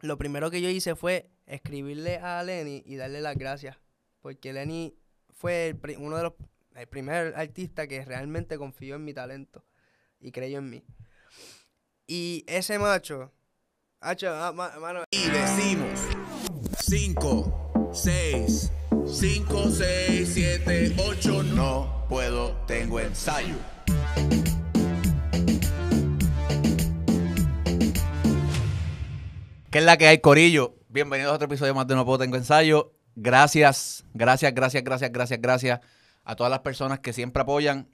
lo primero que yo hice fue escribirle a Lenny y darle las gracias. Porque Lenny fue uno de los el primer artista que realmente confió en mi talento y creyó en mí. Y ese macho, ah, mano. Y decimos 5, 6, 5, 6, 7, 8, no puedo, tengo ensayo. ¿Qué es la que hay, Corillo? Bienvenidos a otro episodio más de No Puedo Tengo Ensayo. Gracias, gracias, gracias, gracias, gracias, gracias a todas las personas que siempre apoyan.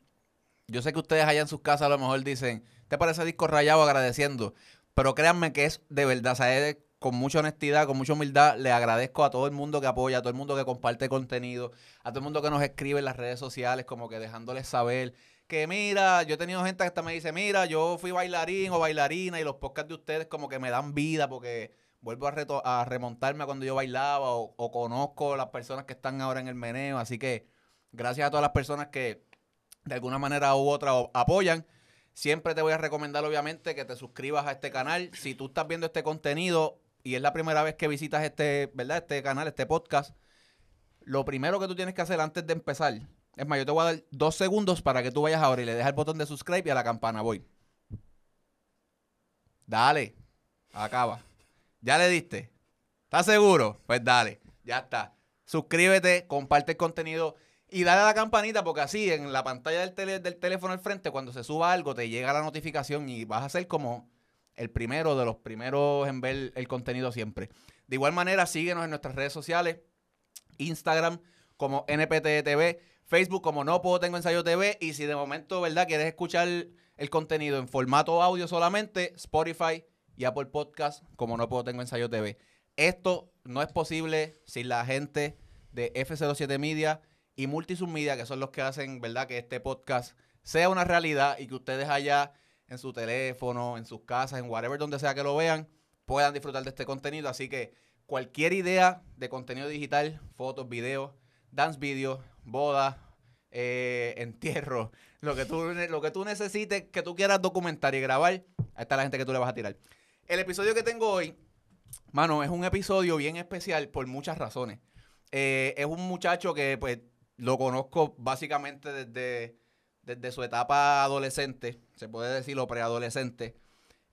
Yo sé que ustedes allá en sus casas a lo mejor dicen, ¿te parece disco rayado agradeciendo? Pero créanme que es de verdad, o con mucha honestidad, con mucha humildad, le agradezco a todo el mundo que apoya, a todo el mundo que comparte contenido, a todo el mundo que nos escribe en las redes sociales, como que dejándoles saber que mira, yo he tenido gente que hasta me dice, mira, yo fui bailarín o bailarina y los podcasts de ustedes como que me dan vida porque vuelvo a, remontarme cuando yo bailaba o, o conozco las personas que están ahora en el meneo, así que Gracias a todas las personas que de alguna manera u otra apoyan. Siempre te voy a recomendar, obviamente, que te suscribas a este canal. Si tú estás viendo este contenido y es la primera vez que visitas este, ¿verdad? Este canal, este podcast, lo primero que tú tienes que hacer antes de empezar, es más, yo te voy a dar dos segundos para que tú vayas ahora y le dejes el botón de subscribe y a la campana. Voy. Dale. Acaba. ¿Ya le diste? ¿Estás seguro? Pues dale. Ya está. Suscríbete, comparte el contenido. Y dale a la campanita porque así en la pantalla del, del teléfono al frente, cuando se suba algo, te llega la notificación y vas a ser como el primero de los primeros en ver el contenido siempre. De igual manera, síguenos en nuestras redes sociales, Instagram como NPTTV, Facebook como No Puedo Tengo Ensayo TV y si de momento, ¿verdad? Quieres escuchar el contenido en formato audio solamente, Spotify y Apple Podcast como No Puedo Tengo Ensayo TV. Esto no es posible sin la gente de F07 Media y Multisubmedia, que son los que hacen, ¿verdad?, que este podcast sea una realidad y que ustedes allá en su teléfono, en sus casas, en whatever, donde sea que lo vean, puedan disfrutar de este contenido. Así que cualquier idea de contenido digital, fotos, videos, dance videos, bodas, eh, entierro, lo que, tú, lo que tú necesites, que tú quieras documentar y grabar, ahí está la gente que tú le vas a tirar. El episodio que tengo hoy, mano, es un episodio bien especial por muchas razones. Eh, es un muchacho que, pues, lo conozco básicamente desde, desde su etapa adolescente, se puede decir, o preadolescente.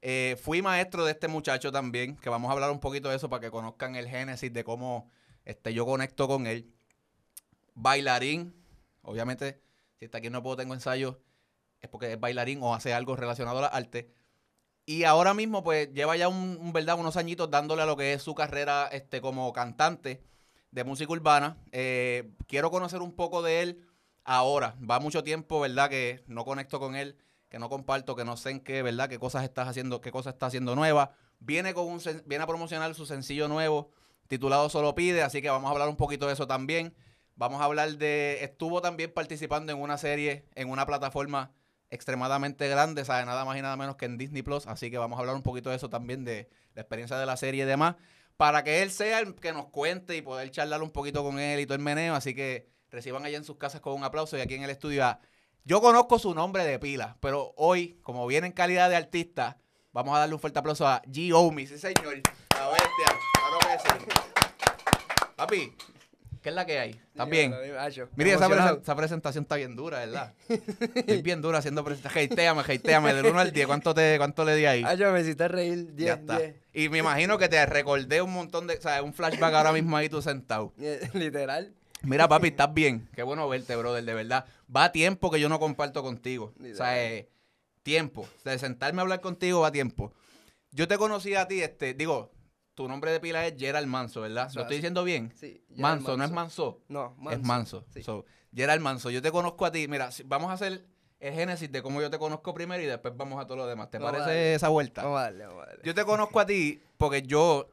Eh, fui maestro de este muchacho también, que vamos a hablar un poquito de eso para que conozcan el génesis de cómo este, yo conecto con él. Bailarín, obviamente, si está aquí no puedo tengo ensayo, es porque es bailarín o hace algo relacionado a la arte. Y ahora mismo, pues, lleva ya un, verdad, unos añitos dándole a lo que es su carrera este, como cantante de música urbana. Eh, quiero conocer un poco de él ahora. Va mucho tiempo, ¿verdad? Que no conecto con él, que no comparto, que no sé en qué, ¿verdad? Qué cosas estás haciendo, qué cosas está haciendo nueva. Viene, con un, viene a promocionar su sencillo nuevo titulado Solo Pide, así que vamos a hablar un poquito de eso también. Vamos a hablar de. Estuvo también participando en una serie, en una plataforma extremadamente grande, ¿sabe? Nada más y nada menos que en Disney Plus. Así que vamos a hablar un poquito de eso también, de la experiencia de la serie y demás para que él sea el que nos cuente y poder charlar un poquito con él y todo el meneo. Así que reciban allá en sus casas con un aplauso y aquí en el estudio. yo conozco su nombre de pila, pero hoy, como viene en calidad de artista, vamos a darle un fuerte aplauso a G. Omi, sí señor. La bestia. Claro que Papi, ¿Qué es la que hay? ¿Estás bien? Mira, esa, presentación está bien dura, ¿verdad? es bien dura haciendo presentación. Hateame, hateame. Del 1 al 10, ¿cuánto, te, ¿cuánto le di ahí? Ah, yo me hiciste reír 10, Y me imagino que te recordé un montón de... O sea, un flashback ahora mismo ahí tú sentado. Literal. Mira, papi, estás bien. Qué bueno verte, brother, de verdad. Va tiempo que yo no comparto contigo. O sea, eh, tiempo. de sentarme a hablar contigo va tiempo. Yo te conocí a ti, este, digo, tu nombre de pila es Gerald Manso, ¿verdad? ¿Lo estoy diciendo bien? Sí. Manso, no es Manso. No, Manso. Es Manso. Sí. Gerald Manso, yo te conozco a ti. Mira, vamos a hacer el génesis de cómo yo te conozco primero y después vamos a todo lo demás. ¿Te parece esa vuelta? Vamos a darle, vamos a darle. Yo te conozco a ti porque yo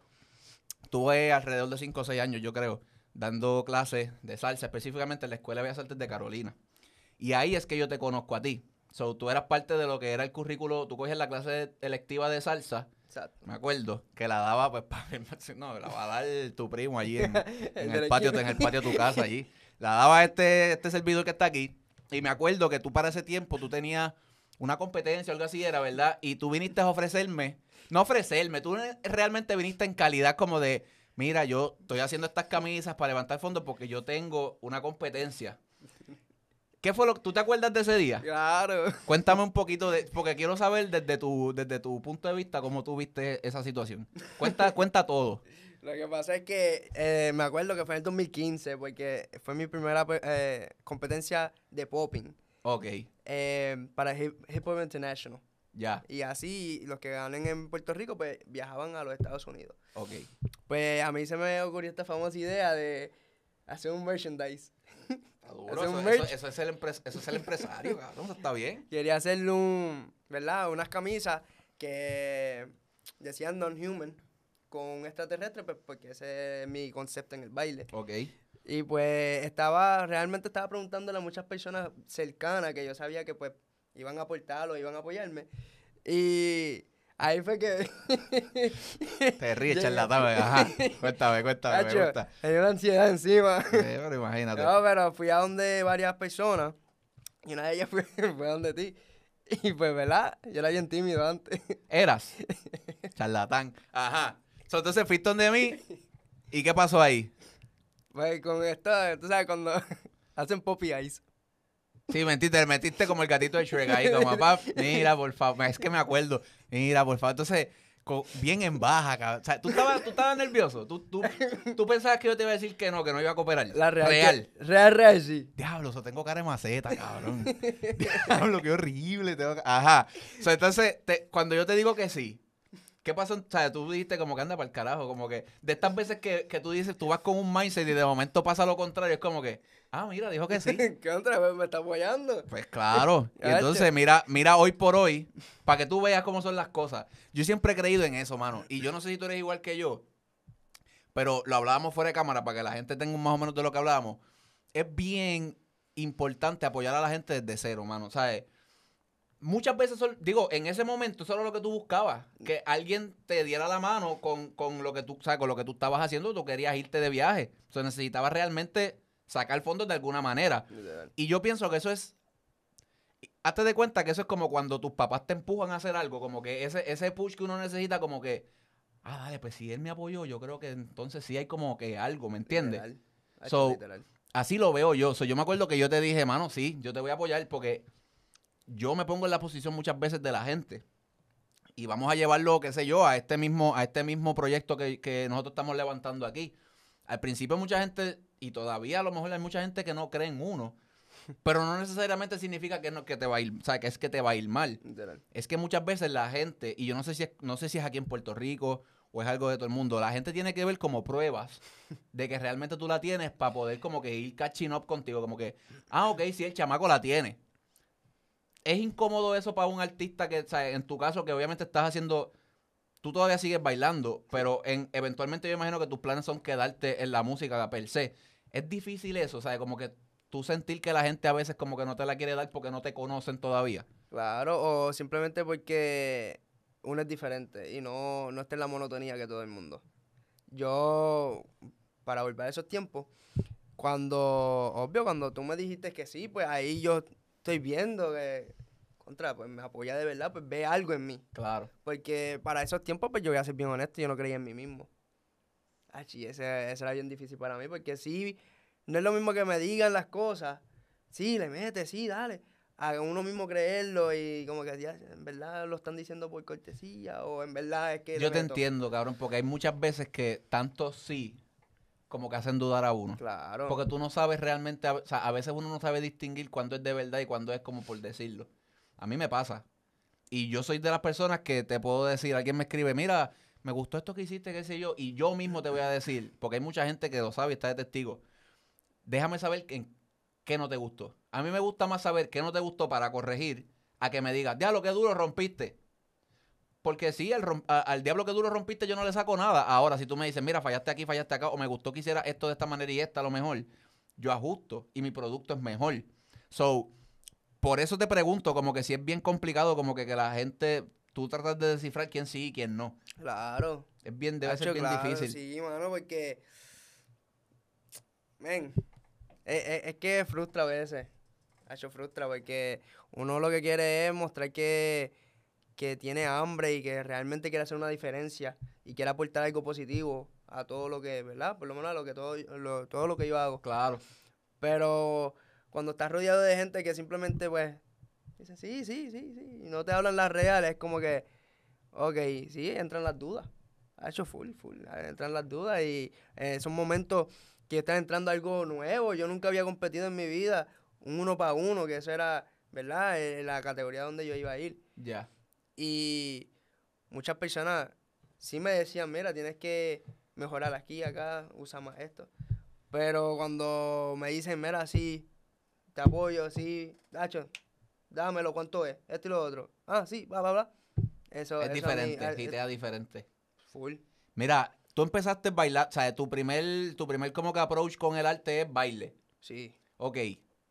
tuve alrededor de 5 o 6 años, yo creo, dando clases de salsa, específicamente en la Escuela de Bellas Artes de Carolina. Y ahí es que yo te conozco a ti. So, tú eras parte de lo que era el currículo, tú coges la clase electiva de salsa me acuerdo que la daba, pues, para, no, la va a dar tu primo allí en, el, patio, en el patio de tu casa allí. La daba este, este servidor que está aquí. Y me acuerdo que tú para ese tiempo tú tenías una competencia o algo así era, ¿verdad? Y tú viniste a ofrecerme no ofrecerme. Tú realmente viniste en calidad como de, mira, yo estoy haciendo estas camisas para levantar fondos porque yo tengo una competencia. ¿Qué fue lo que tú te acuerdas de ese día? Claro. Cuéntame un poquito de, porque quiero saber desde tu, desde tu punto de vista cómo tú viste esa situación. Cuenta, cuenta todo. Lo que pasa es que eh, me acuerdo que fue en el 2015, porque fue mi primera eh, competencia de popping Ok, eh, para Hip, Hip Hop International. ya, Y así los que ganen en Puerto Rico, pues viajaban a los Estados Unidos. ok. Pues a mí se me ocurrió esta famosa idea de hacer un merchandise. Está duro, Hacer un Eso, eso- eso es el eso es el empresario, cabrón. Eso está bien. Quería hacerle un, ¿verdad? Unas camisas que decían non-human con un extraterrestre, pues porque ese es mi concepto en el baile. Ok. Y pues estaba, realmente estaba preguntándole a muchas personas cercanas que yo sabía que pues iban a aportarlo, iban a apoyarme. Y ahí fue que... Te ríes, charlatán. Ajá. Cuéntame, cuéntame, me gusta. tenía una ansiedad encima. Eh, pero imagínate. No, pero fui a donde varias personas y una de ellas fue, fue donde ti. Y pues, ¿verdad? Yo era bien tímido antes. Eras. Charlatán. Ajá. Entonces fuiste donde mí. ¿Y qué pasó ahí? Pues con esto, tú sabes, cuando hacen poppy eyes. Sí, mentiste, metiste como el gatito de Shrek ahí, como papá. Mira, por favor. Es que me acuerdo. Mira, por favor. Entonces, co- bien en baja, cabrón. O sea, ¿tú estabas, tú estabas nervioso. ¿Tú, tú, tú pensabas que yo te iba a decir que no, que no iba a cooperar. La real. Real. que- real, real, sí. Diablo, eso tengo cara de maceta, cabrón. Diablo, qué horrible. tengo ca- Ajá. O sea, entonces, te- cuando yo te digo que sí, ¿qué pasó? O sea, tú dijiste como que anda para el carajo, como que de estas veces que, que tú dices, tú vas con un mindset y de momento pasa lo contrario, es como que, ah, mira, dijo que sí. ¿Qué otra vez me está apoyando? Pues claro. Y entonces, mira, mira hoy por hoy, para que tú veas cómo son las cosas. Yo siempre he creído en eso, mano. Y yo no sé si tú eres igual que yo, pero lo hablábamos fuera de cámara para que la gente tenga un más o menos de lo que hablábamos. Es bien importante apoyar a la gente desde cero, mano. ¿Sabes? Muchas veces, digo, en ese momento eso era lo que tú buscabas, que alguien te diera la mano con, con lo que tú, ¿sabes? Con lo que tú estabas haciendo, tú querías irte de viaje. O sea, necesitabas realmente sacar fondos de alguna manera. Literal. Y yo pienso que eso es. Hazte de cuenta que eso es como cuando tus papás te empujan a hacer algo, como que ese, ese push que uno necesita, como que. Ah, dale, pues si él me apoyó, yo creo que entonces sí hay como que algo, ¿me entiendes? Literal. Hacho, So, literal. Así lo veo yo. So, yo me acuerdo que yo te dije, mano, sí, yo te voy a apoyar porque yo me pongo en la posición muchas veces de la gente. Y vamos a llevarlo, qué sé yo, a este mismo, a este mismo proyecto que, que nosotros estamos levantando aquí. Al principio mucha gente, y todavía a lo mejor hay mucha gente que no cree en uno, pero no necesariamente significa que, no, que te va a ir, o sea, que es que te va a ir mal. Literal. Es que muchas veces la gente, y yo no sé si es, no sé si es aquí en Puerto Rico o es algo de todo el mundo, la gente tiene que ver como pruebas de que realmente tú la tienes para poder como que ir catching up contigo, como que, ah, ok, sí, el chamaco la tiene. Es incómodo eso para un artista que, o sea, en tu caso, que obviamente estás haciendo, tú todavía sigues bailando, pero en, eventualmente yo imagino que tus planes son quedarte en la música per se. Es difícil eso, sea, como que tú sentir que la gente a veces como que no te la quiere dar porque no te conocen todavía. Claro, o simplemente porque uno es diferente y no, no está en la monotonía que todo el mundo. Yo, para volver a esos tiempos, cuando, obvio, cuando tú me dijiste que sí, pues ahí yo estoy viendo que, contra, pues me apoya de verdad, pues ve algo en mí. Claro. Porque para esos tiempos, pues yo voy a ser bien honesto, yo no creía en mí mismo. Achi, ese, ese era bien difícil para mí, porque sí, no es lo mismo que me digan las cosas. Sí, le mete, sí, dale. A uno mismo creerlo y como que ya, en verdad lo están diciendo por cortesía o en verdad es que... Yo te meto. entiendo, cabrón, porque hay muchas veces que tanto sí como que hacen dudar a uno. Claro. Porque tú no sabes realmente, o sea, a veces uno no sabe distinguir cuándo es de verdad y cuándo es como por decirlo. A mí me pasa. Y yo soy de las personas que te puedo decir, alguien me escribe, mira, me gustó esto que hiciste, qué sé yo, y yo mismo te voy a decir, porque hay mucha gente que lo sabe y está de testigo. Déjame saber qué no te gustó. A mí me gusta más saber qué no te gustó para corregir a que me digas, diablo, qué duro rompiste. Porque sí, rom- a- al diablo que duro rompiste yo no le saco nada. Ahora, si tú me dices, mira, fallaste aquí, fallaste acá, o me gustó que hiciera esto de esta manera y esta a lo mejor, yo ajusto y mi producto es mejor. So, por eso te pregunto, como que si es bien complicado, como que, que la gente, tú tratas de descifrar quién sí y quién no. Claro. Es bien, debe ser bien claro, difícil. Sí, mano, porque... Men, es, es- es que frustra a veces. Hacho, frustra porque uno lo que quiere es mostrar que, que tiene hambre y que realmente quiere hacer una diferencia y quiere aportar algo positivo a todo lo que, ¿verdad? Por lo menos a lo que todo, lo- todo lo que yo hago. Claro. Pero cuando estás rodeado de gente que simplemente, pues, dice, sí, sí, sí, sí, y no te hablan las reales, es como que, ok, sí, entran las dudas. Ha hecho full, full, eh, entran las dudas y en esos momentos que estás entrando algo nuevo, yo nunca había competido en mi vida, un uno para uno, que eso era, ¿verdad? Eh, la categoría donde yo iba a ir. Ya. Y muchas personas sí me decían, mira, tienes que mejorar aquí, acá, usa más esto. Pero cuando me dicen, mira, sí, te apoyo, sí, Dacho, dámelo, ¿cuánto es? Esto y lo otro. Ah, sí, bla, bla, bla. Eso Es eso a mí, diferente, te da diferente. full. Mira, tú empezaste a bailar, o sea, tu primer, tu primer como que approach con el arte es baile. Sí. Ok,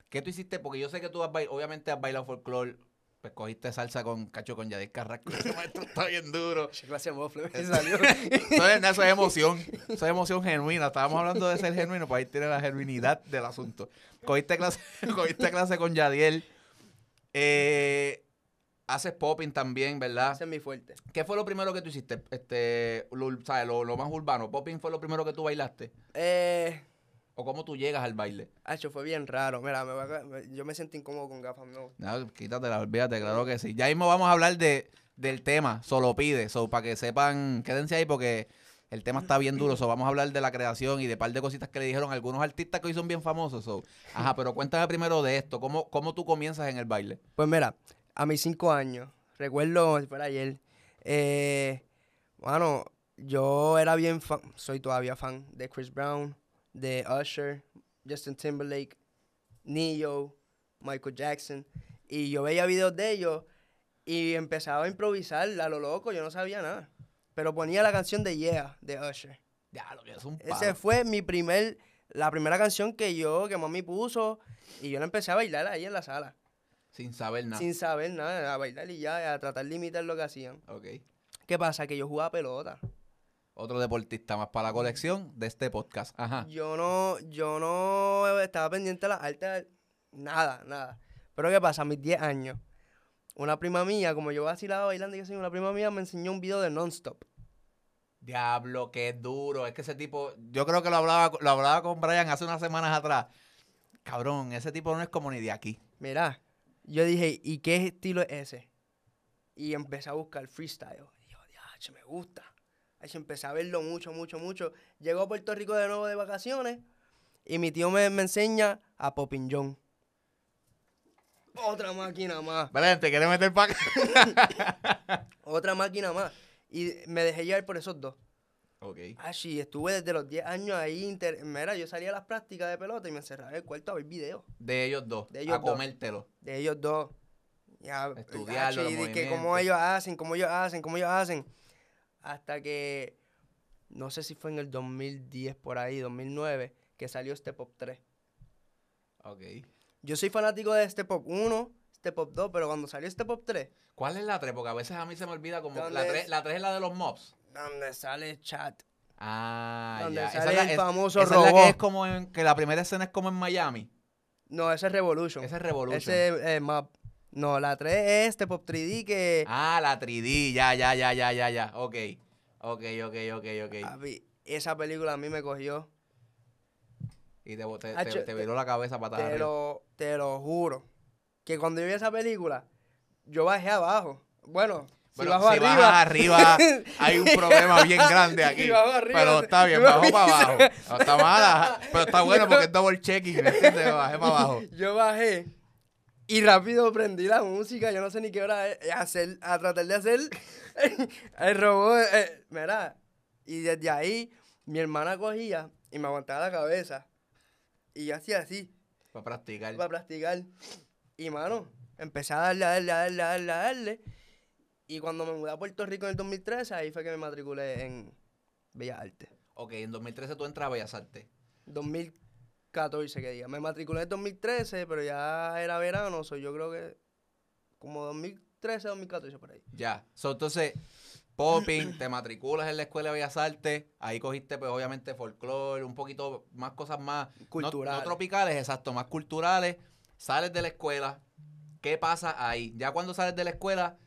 ¿qué tú hiciste? Porque yo sé que tú has bailado, obviamente has bailado folclore, pues cogiste salsa con cacho con Yadier Carrasco. Maestro está bien duro. De mofle me salió. Eso es, eso es emoción, eso es emoción genuina. Estábamos hablando de ser genuino, pues ahí tiene la genuinidad del asunto. Cogiste clase, cogiste clase con Yadiel. Eh, haces popping también, ¿verdad? Ese es mi fuerte. ¿Qué fue lo primero que tú hiciste? Este, lo, ¿sabes? Lo, lo más urbano. ¿Popping fue lo primero que tú bailaste? Eh, ¿O cómo tú llegas al baile? Hacho, fue bien raro. Mira, me va me- yo me sentí incómodo con gafas. No. No, quítatela, olvídate, claro que sí. Ya mismo vamos a hablar de, del tema, solo pide, so, para que sepan, quédense ahí porque el tema está bien duro, so, vamos a hablar de la creación y de par de cositas que le dijeron algunos artistas que hoy son bien famosos. so. Ajá, pero cuéntame primero de esto, ¿cómo, cómo tú comienzas en el baile? Pues mira, a mis cinco años, recuerdo si fuera ayer, eh, bueno, yo era bien fan, soy todavía fan de Chris Brown, de Usher, Justin Timberlake, Neo, Michael Jackson, y yo veía videos de ellos y empezaba a improvisar a lo loco, yo no sabía nada, pero ponía la canción de Yeah, de Usher. Ya, lo que es un Ese fue mi primer, la primera canción que yo, que mami puso, y yo la empecé a bailar ahí en la sala. Sin saber nada. Sin saber nada, a bailar y ya, a tratar de imitar lo que hacían. Ok. ¿Qué pasa? Que yo jugaba pelota. Otro deportista más para la colección de este podcast. Ajá. Yo no, yo no estaba pendiente de las artes, nada, nada. Pero ¿qué pasa? A mis 10 años, una prima mía, como yo vacilaba bailando y así, una prima mía me enseñó un video de non-stop. Diablo, qué duro. Es que ese tipo, yo creo que lo hablaba, lo hablaba con Brian hace unas semanas atrás. Cabrón, ese tipo no es como ni de aquí. Mira, yo dije, ¿y qué estilo es ese? Y empecé a buscar freestyle. Y yo, "Diache, me gusta. Ahí empecé a verlo mucho, mucho, mucho. Llego a Puerto Rico de nuevo de vacaciones y mi tío me, me enseña a Popin John. Otra máquina más, Brian, ¿te quieres meter para acá? otra máquina más. Y me dejé llevar por esos dos. ok. Así, estuve desde los 10 años ahí. inter- Mira, yo salía a las prácticas de pelota y me encerraba en el cuarto a ver videos. De ellos dos. De ellos a dos. comértelo. de ellos dos. Ya, Estudiarlo, acho, y de que cómo ellos hacen, cómo ellos hacen, cómo ellos hacen. Hasta que, no sé si fue en el 2010 por ahí, 2009, que salió Step Up 3. Ok. Yo soy fanático de Step Up 1, Step Up 2, pero cuando salió Step Up 3, ¿Cuál es la 3? Porque a veces a mí se me olvida como. ¿Dónde La 3, es? la 3 es la de los mobs. donde sale chat, Ah, donde ya. Esa sale es la, el famoso esa es la que robot. es como en, que la primera escena es como en Miami. No, ese es Revolution. Ese es Revolution. Ese es eh, map. No, la 3 es Step Up 3D que... Ah, la 3D. Ya, ya, ya, ya, ya, ya. Ok. Ok, ok, ok, ok. papi, esa película a mí me cogió. Y te, te, te, Hacho, te viró la cabeza para Te lo, te lo juro. Que cuando yo vi esa película, yo bajé abajo. Bueno, si Bueno, bajo si arriba. bajas arriba, hay un problema bien grande aquí. Si bajo arriba, pero está bien, bajo para abajo. No está mala, pero está bueno porque es double checking, ¿me entiendes? Bajé para abajo. yo bajé y rápido prendí la música. Yo no sé ni qué hora es. Hacer, a tratar de hacer el robot. eh, mira, y desde ahí mi hermana cogía y me aguantaba la cabeza. Y yo hacía así. Para practicar. para practicar. Y mano, empecé a darle, a darle, a darle, a darle, a darle. Y cuando me mudé a Puerto Rico en el 2013, ahí fue que me matriculé en Bellas Artes. Ok, en 2013 tú entras a Bellas Artes. 2014 que diga. Me matriculé en 2013, pero ya era verano, so yo creo que como 2013, 2014 por ahí. Ya. So, entonces, popping, te matriculas en la Escuela de Bellas Artes. Ahí cogiste, pues, obviamente, folclore, un poquito más cosas más... no- Culturales. No, tropicales, exacto, más culturales. Sales de la escuela. ¿Qué pasa ahí? Ya cuando sales de la escuela,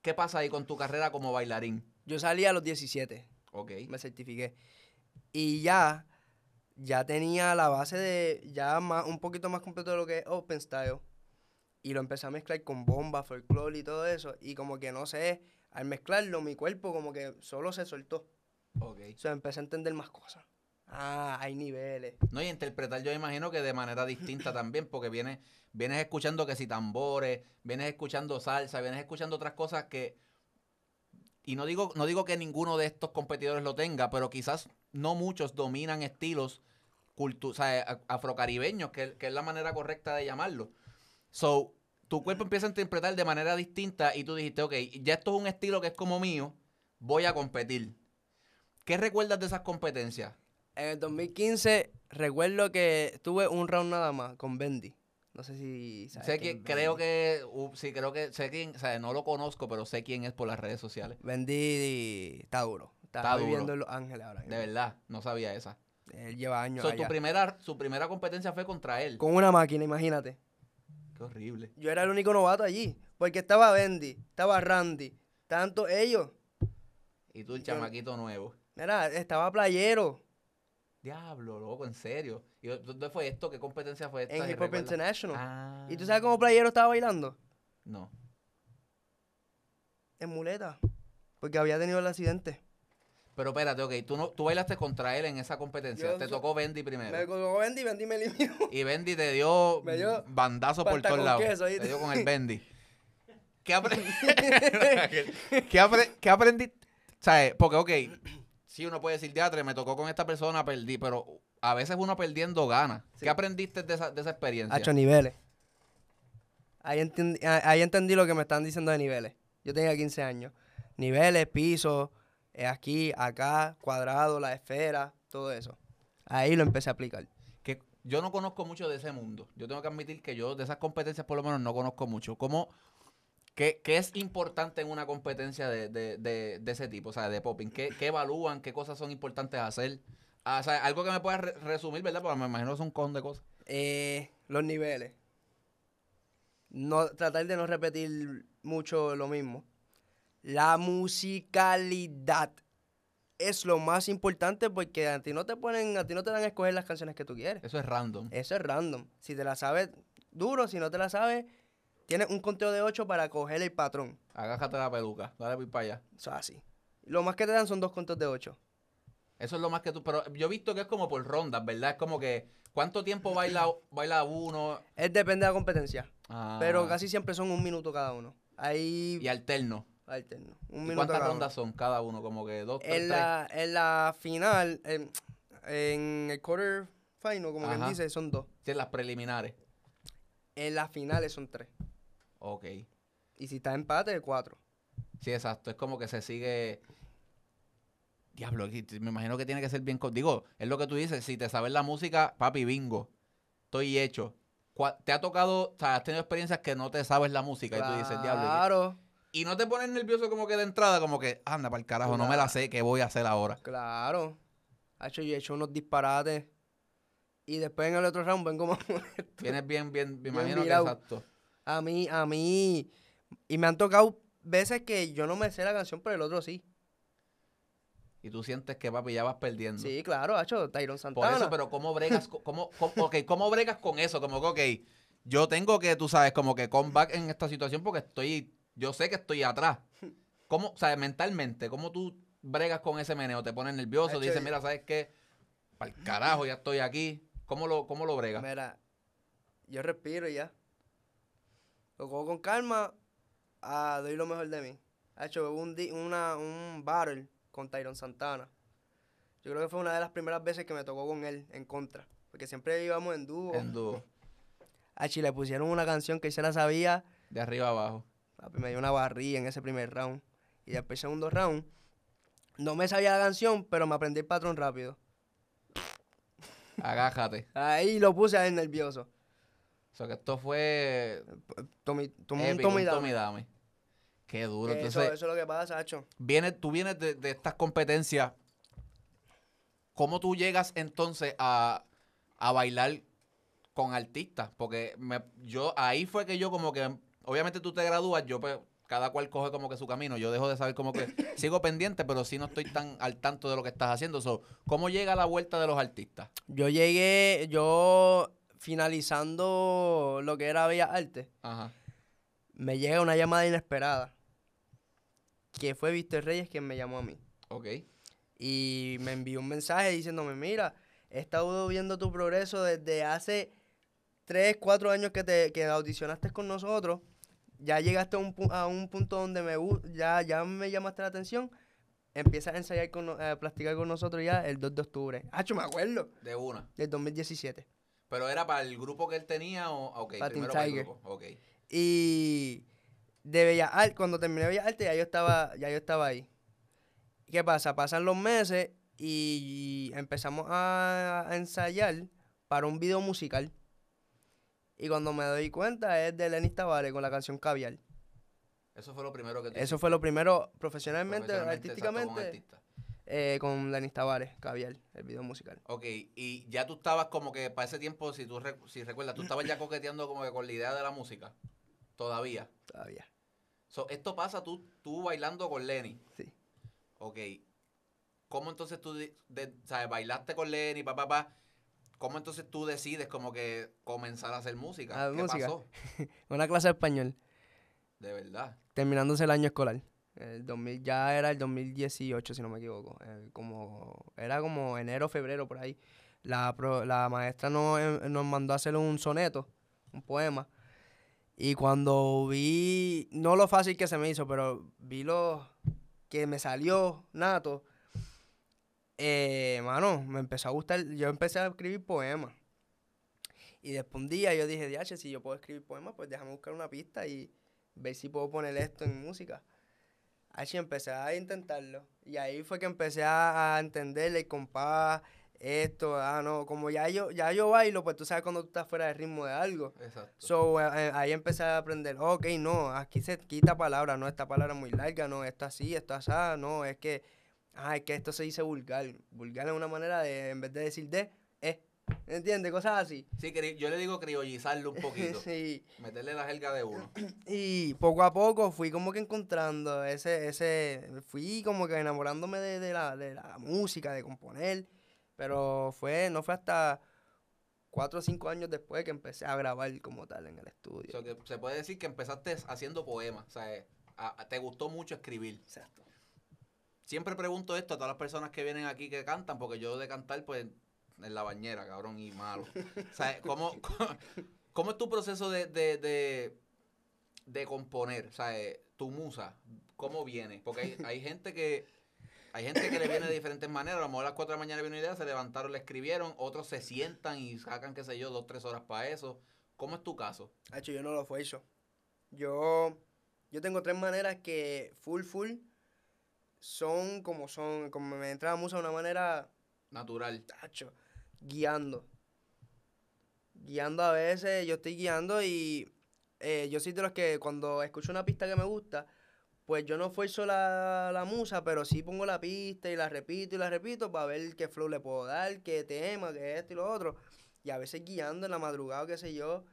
¿qué pasa ahí con tu carrera como bailarín? Yo salí a los 17, Ok. me certifiqué. Y ya, ya tenía la base de, ya más, un poquito más completo de lo que es Open Style. Y lo empecé a mezclar con bomba, folclore y todo eso. Y como que no sé, al mezclarlo, mi cuerpo como que solo se soltó. Ok. O sea, empecé a entender más cosas. Ah, hay niveles. No, y interpretar yo imagino que de manera distinta también, porque vienes, vienes escuchando que si tambores, vienes escuchando salsa, vienes escuchando otras cosas que... Y no digo, no digo que ninguno de estos competidores lo tenga, pero quizás no muchos dominan estilos cultu o sea, afrocaribeños, que, que es la manera correcta de llamarlo. So, tu cuerpo empieza a interpretar de manera distinta y tú dijiste, ok, ya esto es un estilo que es como mío, voy a competir. ¿Qué recuerdas de esas competencias? En el 2015 recuerdo que tuve un round nada más con Bendy. No sé si sabes Sé quién que, creo que, uh, sí, creo que, sé quién, o sea, no lo conozco, pero sé quién es por las redes sociales. Bendy está duro. Está, Está viviendo duro. en Los Ángeles ahora. De verdad, no sabía esa. Él lleva años So, tu primera, su primera competencia fue contra él. Con una máquina, imagínate. Qué horrible. Yo era el único novato allí. Porque estaba Bendy, estaba Randy, tanto ellos. Y tú el Yo- chamaquito nuevo. Mira, estaba Playero Diablo, loco, en serio. ¿Y dónde fue esto? ¿Qué competencia fue esta? en ¿Y Hip Hop? International. Ah, ¿Y tú sabes cómo Playero estaba bailando? No. En muleta. Porque había tenido el accidente. Pero espérate, ok, tú, no, tú bailaste contra él en esa competencia. Yo Te tocó Bendy primero. Me colgó Bendy, Bendy me eliminó. Y Bendy te dio, Me dio bandazo por todos lados. te dio con el Bendy. ¿Qué, apre- ¿Qué, apre- qué aprendiste? ¿Sabes? Porque, ok, sí uno puede decir, teatro, me tocó con esta persona, perdí, pero a veces uno perdiendo gana. Sí. ¿Qué aprendiste de esa, de esa experiencia? Hacho, niveles. Ahí entendí, ah, ahí entendí lo que me están diciendo de niveles. Yo tenía 15 años. Niveles, piso, eh, aquí, acá, cuadrado, la esfera, todo eso. Ahí lo empecé a aplicar. que yo no conozco mucho de ese mundo. Yo tengo que admitir que yo de esas competencias por lo menos no conozco mucho. ¿Cómo, qué, qué es importante en una competencia de, de- de- de ese tipo, o sea, de popping? ¿Qué, qué evalúan? ¿Qué cosas son importantes hacer? Ah, o sea, algo que me puedas re- resumir, ¿verdad? Porque me imagino que es un cojón de cosas. Eh, los niveles. No, tratar de no repetir mucho lo mismo. La musicalidad es lo más importante porque a ti no te ponen, a ti no te dan a escoger las canciones que tú quieres. Eso es random. Eso es random. Si te la sabes, duro. Si no te la sabes, tienes un conteo de 8 para coger el patrón. Agájate la peluca, dale para allá. Eso es así. Lo más que te dan son dos conteos de 8. Eso es lo más que tú. Pero yo he visto que es como por rondas, ¿verdad? Es como que. ¿Cuánto tiempo baila, baila uno? Es depende de la competencia. Ah, Pero casi siempre son un minuto cada uno. Ahí Y alterno. Alterno. Un ¿Y minuto cuántas cada rondas son cada uno? Como que dos, tres, En tres. la, en la final, en, en el quarter final, como quien dice, son dos. Sí, en las preliminares. En las finales son tres. Ok. Y si está empate, cuatro. Sí, exacto. Es como que se sigue. Diablo, me imagino que tiene que ser bien. Digo, es lo que tú dices. Si te sabes la música, papi, bingo. Estoy hecho. ¿Te ha tocado, o sea, has tenido experiencias que no te sabes la música y tú dices, diablo? ¿y qué-?" Claro, Y no te pones nervioso como que de entrada, como que, anda para el carajo, no me la sé, ¿qué voy a hacer ahora? claro. Ha hecho, yo he hecho unos disparates. Y después en el otro round ven como Vienes bien, bien, me Bien imagino que virado. exacto. a mí, a mí. Y me han tocado veces que yo no me sé la canción, pero el otro sí. Y tú sientes que, papi, ya vas perdiendo. Sí, claro, ha hecho Tyron Por Santana. eso, pero ¿cómo bregas, cómo, cómo, ok, ¿cómo bregas con eso? Como que, ok, yo tengo que, tú sabes, como que comeback en esta situación porque estoy, yo sé que estoy atrás. ¿Cómo, o sea, mentalmente, cómo tú bregas con ese meneo? ¿Te pones nervioso? Hacho, Dices, mira, ¿sabes qué? Para el carajo, ya estoy aquí. ¿Cómo lo, cómo lo bregas? Mira, yo respiro y ya. Lo cojo con calma, ah, doy lo mejor de mí. Ha hecho un, di- una, un battle con Tyron Santana. Yo creo que fue una de las primeras veces que me tocó con él en contra. Porque siempre íbamos en dúo. En dúo, A le pusieron una canción que se la sabía. de arriba a abajo. Papi, me dio una barrilla en ese primer round. Y después segundo round. No me sabía la canción, pero me aprendí el patrón rápido. Agájate. Ahí lo puse a él nervioso. O sea, que esto fue Tommy, tomó un Tommy Dame. Dame. Qué duro. Que Entonces, eso, eso es lo que pasa, Hacho. vienes, tú vienes de, de estas competencias. ¿Cómo tú llegas entonces a, a bailar con artistas? Porque me- yo ahí fue que yo como que, obviamente tú te gradúas, yo pues cada cual coge como que su camino. Yo dejo de saber como que sigo pendiente, pero sí no estoy tan al tanto de lo que estás haciendo. So, ¿Cómo llega la vuelta de los artistas? Yo llegué, yo finalizando lo que era Bellas Artes, Ajá. me llega una llamada inesperada. Que fue Víctor Reyes quien me llamó a mí. Ok. Y me envió un mensaje diciéndome, mira, he estado viendo tu progreso desde hace 3, 4 años que te que audicionaste con nosotros. Ya llegaste a un, a un punto donde me ya, ya me llamaste la atención. Empiezas a ensayar con, a practicar con nosotros ya el 2 de octubre. Hacho, me acuerdo. De una. Del 2017. ¿Pero era para el grupo que él tenía o...? Ok, Para Teen primero para el Tiger. grupo. Ok. Y de Bellas Artes, cuando terminé Bellas Artes, ya yo estaba, ya yo estaba ahí. ¿Qué pasa? Pasan los meses y empezamos a, a ensayar para un video musical. Y cuando me doy cuenta es de Lenis Tavares con la canción Caviar. Eso fue lo primero que tú Eso fue lo primero profesionalmente, artísticamente, eh, con Lenis Tavares, Caviar, el video musical. Ok, y ya tú estabas como que para ese tiempo, si tú rec- si recuerdas, tú estabas ya coqueteando como que con la idea de la música. Todavía. Todavía. So, esto pasa tú, tú bailando con Lenny. Sí. Ok. ¿Cómo entonces tú, de- sabes, bailaste con Lenny, papá, papá? ¿Cómo entonces tú decides como que comenzar a hacer música? Ah, ¿Qué música. pasó? Una clase de español. De verdad. terminándose el año escolar. El 2000, ya era el 2018, si no me equivoco. eh, como, era como enero, febrero, por ahí. La, pro- la maestra nos, eh, nos mandó a hacer un soneto, un poema. Y cuando vi, no lo fácil que se me hizo, pero vi lo que me salió nato, eh, mano, me empezó a gustar. Yo empecé a escribir poemas. Y después un día yo dije, diache, si yo puedo escribir poemas, pues déjame buscar una pista y ver si puedo poner esto en música. Así empecé a intentarlo. Y ahí fue que empecé a, a entender el compás, esto, ah, no, como ya yo, ya yo bailo, pues tú sabes cuando tú estás fuera de ritmo de algo. Exacto. So, eh, eh, ahí empecé a aprender, ok, no, aquí se quita palabra, no, esta palabra es muy larga, no, esto así, esto así, no, es que, ah, es que esto se dice vulgar. Vulgar es una manera de, en vez de decir de, es, ¿entiendes? Cosas así. Sí, yo le digo criollizarlo un poquito. sí. Meterle la jerga de uno. Y poco a poco fui como que encontrando ese, ese, fui como que enamorándome de, de la, de la música, de componer, pero fue, no fue hasta cuatro o cinco años después que empecé a grabar como tal en el estudio. O sea, que se puede decir que empezaste haciendo poemas. O sea, eh, te gustó mucho escribir. Exacto. Siempre pregunto esto a todas las personas que vienen aquí que cantan, porque yo de cantar, pues, en la bañera, cabrón, y malo. O sea, ¿cómo, cómo, cómo es tu proceso de, de, de, de componer? O sea, eh, tu musa, ¿cómo viene? Porque hay, hay gente que... Hay gente que le viene de diferentes maneras. A lo mejor a las 4 de la mañana viene una idea, se levantaron, le escribieron. Otros se sientan y sacan, qué sé yo, dos, tres horas para eso. ¿Cómo es tu caso? Hacho, yo no lo fue eso. Yo, yo tengo tres maneras que full, full son como son, como me entra la música de una manera Natural. tacho, guiando. Guiando a veces, yo estoy guiando y eh, yo soy de los que cuando escucho una pista que me gusta, pues yo no esfuerzo la, la musa, pero sí pongo la pista y la repito y la repito para ver qué flow le puedo dar, qué tema, qué esto y lo otro. Y a veces guiando en la madrugada, qué sé yo,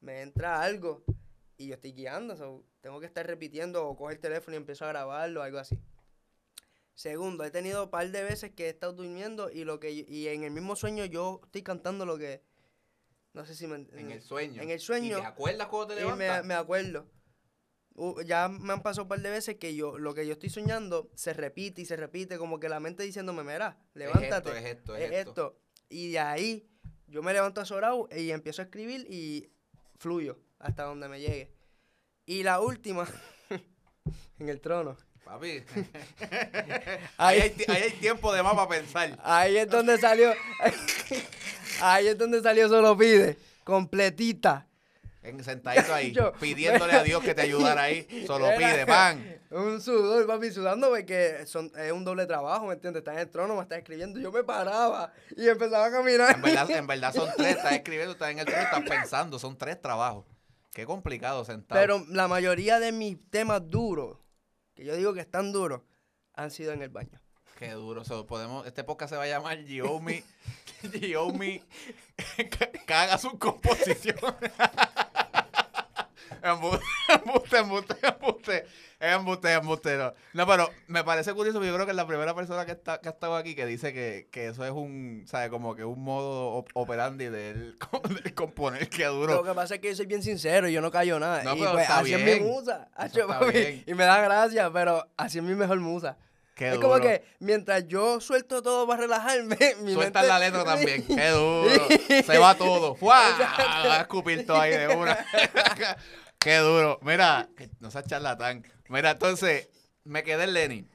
me entra algo y yo estoy guiando, so, tengo que estar repitiendo o cojo el teléfono y empiezo a grabarlo, algo así. Segundo, he tenido un par de veces que he estado durmiendo y lo que y en el mismo sueño yo estoy cantando lo que no sé si me En el sueño. En el ¿Y sueño te acuerdas cuando te y me, levantas? me acuerdo. Uh, ya me han pasado un par de veces que yo lo que yo estoy soñando se repite y se repite como que la mente diciéndome, mira, levántate. Es esto, es esto, es es esto. esto. Y de ahí yo me levanto azorado y empiezo a escribir y fluyo hasta donde me llegue. Y la última, en el trono. Papi. ahí, hay, ti- ahí hay tiempo de más para pensar. ahí es donde salió. ahí es donde salió Solo Pide. Completita. En, sentadito ahí, Yo- pidiéndole a Dios que te ayudara ahí. Solo Era pide, pan. Un sudor, papi, sudando porque son, es un doble trabajo, ¿me entiendes? Estás en el trono, me estás escribiendo. Yo me paraba y empezaba a caminar. En verdad, en verdad son tres. Estás escribiendo, estás en el trono, estás pensando. Son tres trabajos. Qué complicado sentado. Pero la mayoría de mis temas duros, yo digo que están duros, han sido en el baño. Qué duro. So, podemos, este podcast se va a llamar Giomi. Giomi caga sus composiciones. Embuste, embuste, embuste, embuste. Es embuste, es embuste. No. no, pero me parece curioso porque yo creo que es la primera persona que, está, que ha estado aquí que dice que, que eso es un, ¿sabes? Como que un modo op- operandi del, del componer que Lo duro. que pasa es que yo soy bien sincero, yo no callo nada. No, y pero pues está así es mi musa. Eso hacho, está papi, bien. Y me da gracia, pero así es mi mejor musa. Qué es duro. como que mientras yo suelto todo para relajarme, mi Sueltas mente- la letra también. Qué duro. Se va todo. ¡Fua! Va a escupir todo ahí de una. Qué duro. Mira, no seas charlatán. Mira, entonces, me quedé en Lenny.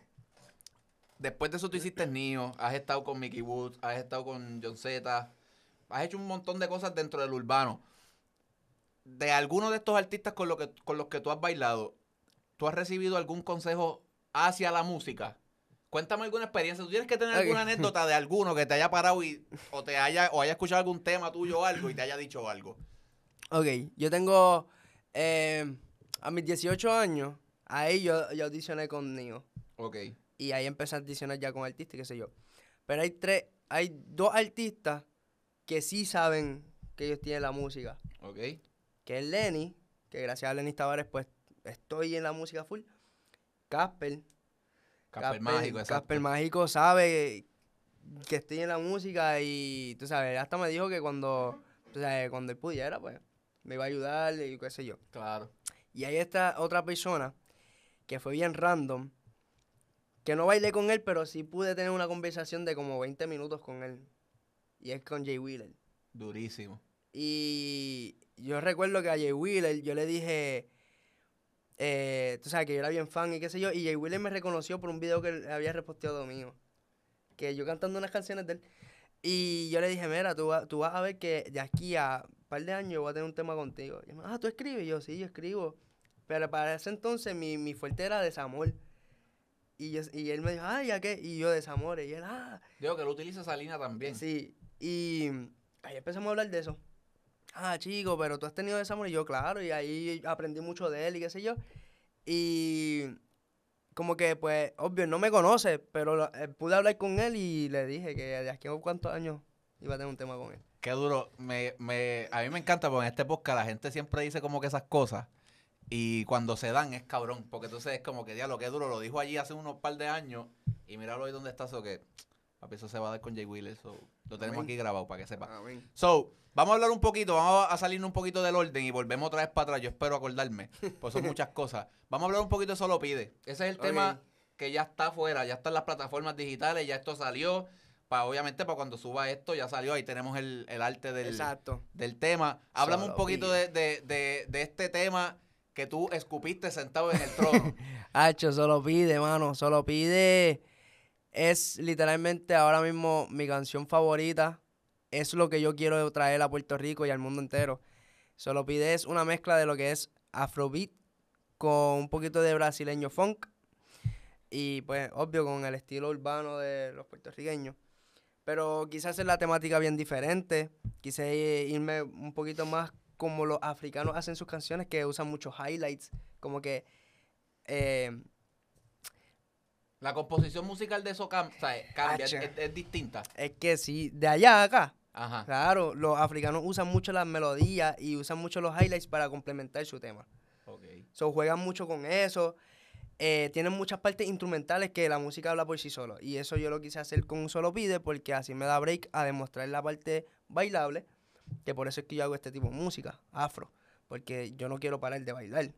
Después de eso tú hiciste Nio, has estado con Mickey Woods, has estado con John Z, has hecho un montón de cosas dentro del urbano. De alguno de estos artistas con, lo que, con los que tú has bailado, ¿tú has recibido algún consejo hacia la música? Cuéntame alguna experiencia. Tú tienes que tener alguna anécdota de alguno que te haya parado y, o te haya, o haya escuchado algún tema tuyo o algo y te haya dicho algo. Ok, yo tengo. Eh, a mis 18 años, ahí yo, yo audicioné con Nio. Ok. Y ahí empecé a audicionar ya con artistas, qué sé yo. Pero hay tres, hay dos artistas que sí saben que ellos tienen la música. Ok. Que es Lenny, que gracias a Lenny Tavares, pues estoy en la música full. Casper. Casper Mágico, exacto. Casper Mágico sabe que estoy en la música y tú sabes, hasta me dijo que cuando, tú sabes, cuando él pudiera, pues me iba a ayudar y qué sé yo. Claro. Y hay esta otra persona que fue bien random, que no bailé con él, pero sí pude tener una conversación de como 20 minutos con él. Y es con Jay Wheeler. Durísimo. Y yo recuerdo que a Jay Wheeler yo le dije, eh, tú sabes que yo era bien fan y qué sé yo, y Jay Wheeler me reconoció por un video que él había reposteado mío. Que yo cantando unas canciones de él. Y yo le dije, mira, tú, va- tú vas a ver que de aquí a par de años voy a tener un tema contigo. Y me ah, ¿tú escribes? Y yo, sí, yo escribo. Pero para ese entonces mi, mi fuerte era desamor. Y, yo, y él me dijo, ah, ¿ya qué? Y yo, desamor. Y él, ah, Digo que él utiliza esa línea también. Sí, y ahí empezamos a hablar de eso. Ah, chico, pero tú has tenido desamor y yo, claro, y ahí aprendí mucho de él y qué sé yo. Y como que, pues, obvio, no me conoce, pero lo- eh, pude hablar con él y le dije que de aquí a cuántos años iba a tener un tema con él. Qué duro. Me, me, a mí me encanta porque en este podcast la gente siempre dice como que esas cosas. Y cuando se dan es cabrón. Porque entonces es como que, diablo, qué duro. Lo dijo allí hace unos par de años. Y míralo ahí donde está. Eso que, papi, eso se va a dar con Jay Wheeler. so, lo tenemos Amén. aquí grabado para que sepa. Amén. So, vamos a hablar un poquito, vamos a salirnos un poquito del orden y volvemos otra vez para atrás. Yo espero acordarme, pues son muchas cosas. Vamos a hablar un poquito de Solo Pide. Ese es el tema que ya está afuera, ya está en las plataformas digitales, ya esto salió. Pa, obviamente, para cuando suba esto, ya salió. Ahí tenemos el, el arte del, Exacto. del tema. Háblame un poquito de, de, de, de este tema que tú escupiste sentado en el trono. Hacho, solo pide, mano, solo pide. Es literalmente ahora mismo mi canción favorita. Es lo que yo quiero traer a Puerto Rico y al mundo entero. Solo pide es una mezcla de lo que es Afrobeat con un poquito de brasileño funk. Y pues, obvio, con el estilo urbano de los puertorriqueños. Pero quise hacer la temática bien diferente. Quise irme un poquito más como los africanos hacen sus canciones, que usan muchos highlights. Como que eh, La composición musical de eso sea, cambia, es, es distinta. es que sí, de allá a acá, Ajá. claro, los africanos usan mucho las melodías y usan mucho los highlights para complementar su tema. Ok. So, juegan mucho con eso. Eh, tienen muchas partes instrumentales que la música habla por sí solo. Y eso yo lo quise hacer con un solo pide porque así me da break a demostrar la parte bailable. Que por eso es que yo hago este tipo de música, afro. Porque yo no quiero parar de bailar.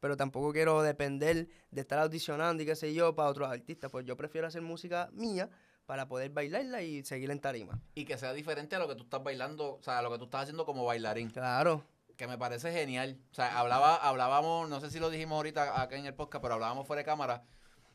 Pero tampoco quiero depender de estar audicionando y qué sé yo para otros artistas. Pues yo prefiero hacer música mía para poder bailarla y seguir en tarima. Y que sea diferente a lo que tú estás bailando, o sea, a lo que tú estás haciendo como bailarín. Claro. Que me parece genial. O sea, hablaba, hablábamos, no sé si lo dijimos ahorita acá en el podcast, pero hablábamos fuera de cámara,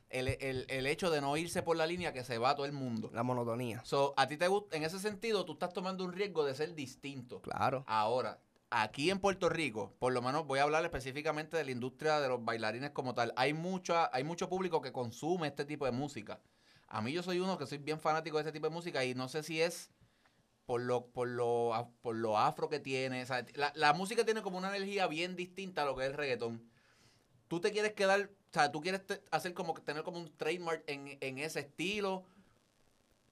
el, el, el hecho de no irse por la línea que se va todo el mundo. La monotonía. So, a ti te gusta, en ese sentido, tú estás tomando un riesgo de ser distinto. Claro. Ahora, aquí en Puerto Rico, por lo menos voy a hablar específicamente de la industria de los bailarines como tal. Hay mucha, hay mucho público que consume este tipo de música. A mí yo soy uno que soy bien fanático de este tipo de música y no sé si es por lo, por lo, por lo afro que tiene. O sea, la, la música tiene como una energía bien distinta a lo que es el reggaetón. Tú te quieres quedar, o sea, tú quieres te- hacer como tener como un trademark en, en ese estilo.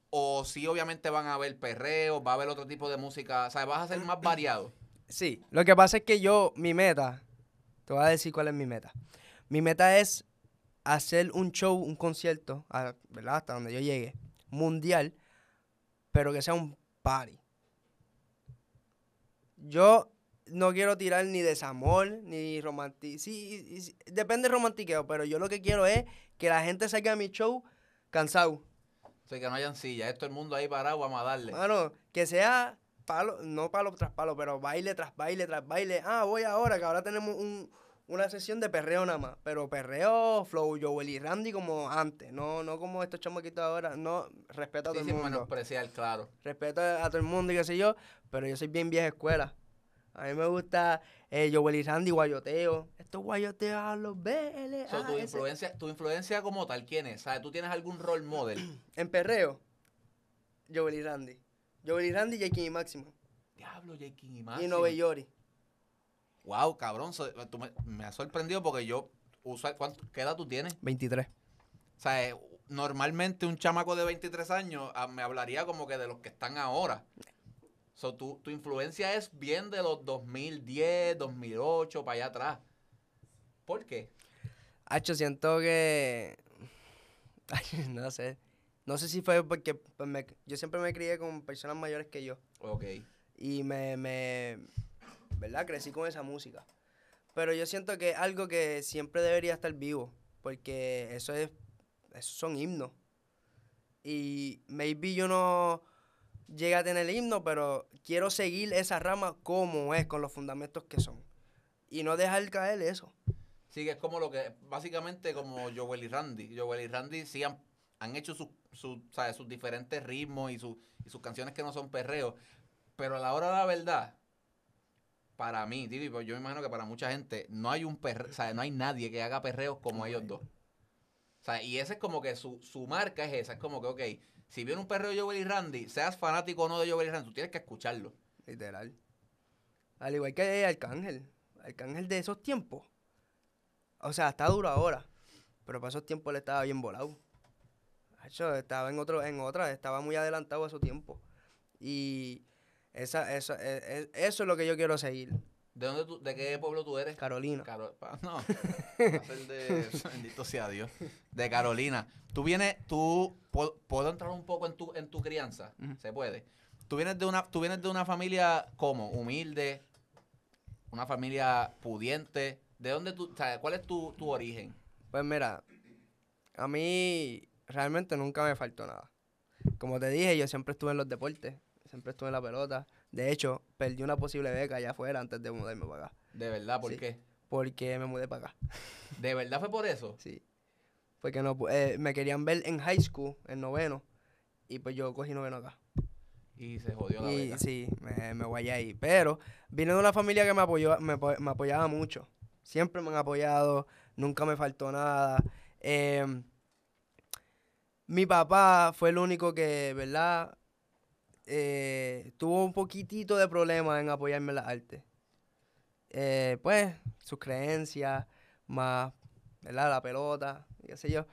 O sí, obviamente van a haber perreos, va a haber otro tipo de música. O sea, vas a ser más variado. Sí, lo que pasa es que yo, mi meta Te voy a decir cuál es mi meta. Mi meta es hacer un show, un concierto, a- ¿verdad? Hasta donde yo llegue, mundial, pero que sea un party. Yo no quiero tirar ni desamor, ni romanticismo. Sí, depende del romantiqueo, pero yo lo que quiero es que la gente salga de mi show cansado. O sea, que no hayan sillas. Esto el mundo ahí parado, vamos a darle. Mano, que sea palo, no palo tras palo, pero baile tras baile tras baile. Ah, voy ahora, que ahora tenemos un- una sesión de perreo nada más. Pero perreo, flow, Joel y Randy como antes. No, no como estos chamaquitos ahora. No, respeto a Sí, todo el mundo. menospreciar, claro. Respeto a, a todo el mundo y qué sé yo. Pero yo soy bien vieja escuela. A mí me gusta eh, Joel y Randy, guayoteo. Estos guayoteos a los BL. So, tu, ese- influencia, tu influencia como tal, ¿quién es? ¿Sabes? ¿Tú tienes algún role model? En perreo, Joel y Randy. Joel y Randy, J. y Máximo. Diablo, J. y Y Máximo. Nove Yori. Wow, cabrón. so- tú me, me has sorprendido porque yo... uso- ¿cuánto- ¿Qué edad tú tienes? 23. O sea, eh, normalmente un chamaco de 23 años ah, me hablaría como que de los que están ahora. So, tu, tu influencia es bien de los 2010, 2008, para allá atrás. ¿Por qué? Hacho, siento que. No sé. No sé si fue porque pues, me- yo siempre me crié con personas mayores que yo. Ok. Y me, me. ¿Verdad? Crecí con esa música. Pero yo siento que es algo que siempre debería estar vivo. Porque eso es. Esos son himnos. Y maybe yo no llegue a tener el himno, pero quiero seguir esa rama como es, con los fundamentos que son. Y no dejar caer eso. Sí, que es como lo que, básicamente como Joel y Randy. Joel y Randy sí han, han hecho sus, ¿sabes? sus diferentes ritmos y, sus y sus canciones que no son perreos. Pero a la hora de la verdad, para mí, Tibi, pues yo me imagino que para mucha gente, no hay un perre, o sea, no hay nadie que haga perreos como ellos dos. O sea, y ese es como que su, su marca es esa. Es como que, ok, si viene un perreo de Joel y Randy, seas fanático o no de Joel y Randy, tú tienes que escucharlo. Literal. Al igual que Arcángel. Arcángel de esos tiempos. O sea, está duro ahora. Pero para esos tiempos él estaba bien volado. Hacho, estaba en otro, en otra, estaba muy adelantado a su tiempo. Y esa, esa, e- e- eso es lo que yo quiero seguir. ¿De dónde tú, de qué pueblo tú eres? Carolina. Pa- no, va a ser de, bendito sea Dios, de Carolina. Tú vienes, tú, ¿puedo, puedo entrar un poco en tu, en tu crianza? Se puede. Tú vienes de una, tú vienes de una familia, ¿cómo? Humilde, una familia pudiente. ¿De dónde tú, cuál es tu, tu origen? Pues mira, a mí realmente nunca me faltó nada. Como te dije, yo siempre estuve en los deportes, siempre estuve en la pelota. De hecho, perdí una posible beca allá afuera antes de mudarme para acá. De verdad, ¿por Sí. qué? Porque me mudé para acá. ¿De verdad fue por eso? Sí. Porque no, eh, me querían ver en high school, en noveno. Y pues yo cogí noveno acá. Y se jodió la Y beca. sí, me, me guayé ahí. Pero vine de una familia que me apoyó, me, me apoyaba mucho. Siempre me han apoyado, nunca me faltó nada. Em, mi papá fue el único que, ¿verdad? Eh, tuvo un poquitito de problema en apoyarme en las artes. Eh, pues, sus creencias, más, ¿verdad? La pelota, qué sé yo.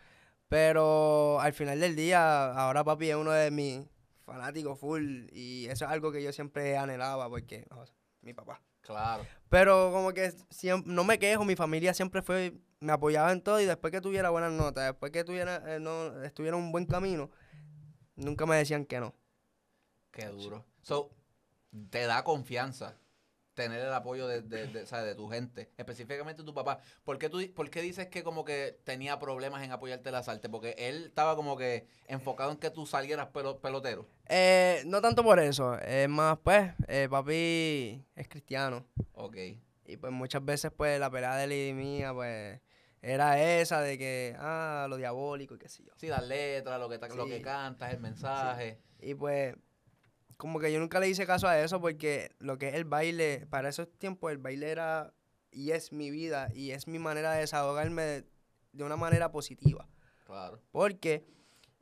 Pero al final del día, ahora papi es uno de mis fanáticos full. Y eso es algo que yo siempre anhelaba porque, mi papá. Claro. Pero como que siem- no me quejo, mi familia siempre fue, me apoyaba en todo y después que tuviera buenas notas, después que tuviera, eh, no, estuviera en un buen camino, nunca me decían que no. Qué duro. So, te da confianza tener el apoyo de, de, de, ¿sabes? de tu gente, específicamente tu papá. ¿Por qué, tú, ¿Por qué dices que como que tenía problemas en apoyarte en las artes? Porque él estaba como que enfocado en que tú salieras pelo- pelotero. Eh, no tanto por eso, es más, pues, eh, papi es cristiano. Ok. Y pues muchas veces, pues, la pelea de él y mía, pues, era esa de que, ah, lo diabólico y qué sé yo. Sí, las letras, lo que, lo Sí. que cantas, el mensaje. Y pues, como que yo nunca le hice caso a eso porque lo que es el baile, para esos tiempos el baile era y es mi vida y es mi manera de desahogarme de, de una manera positiva. Claro. Porque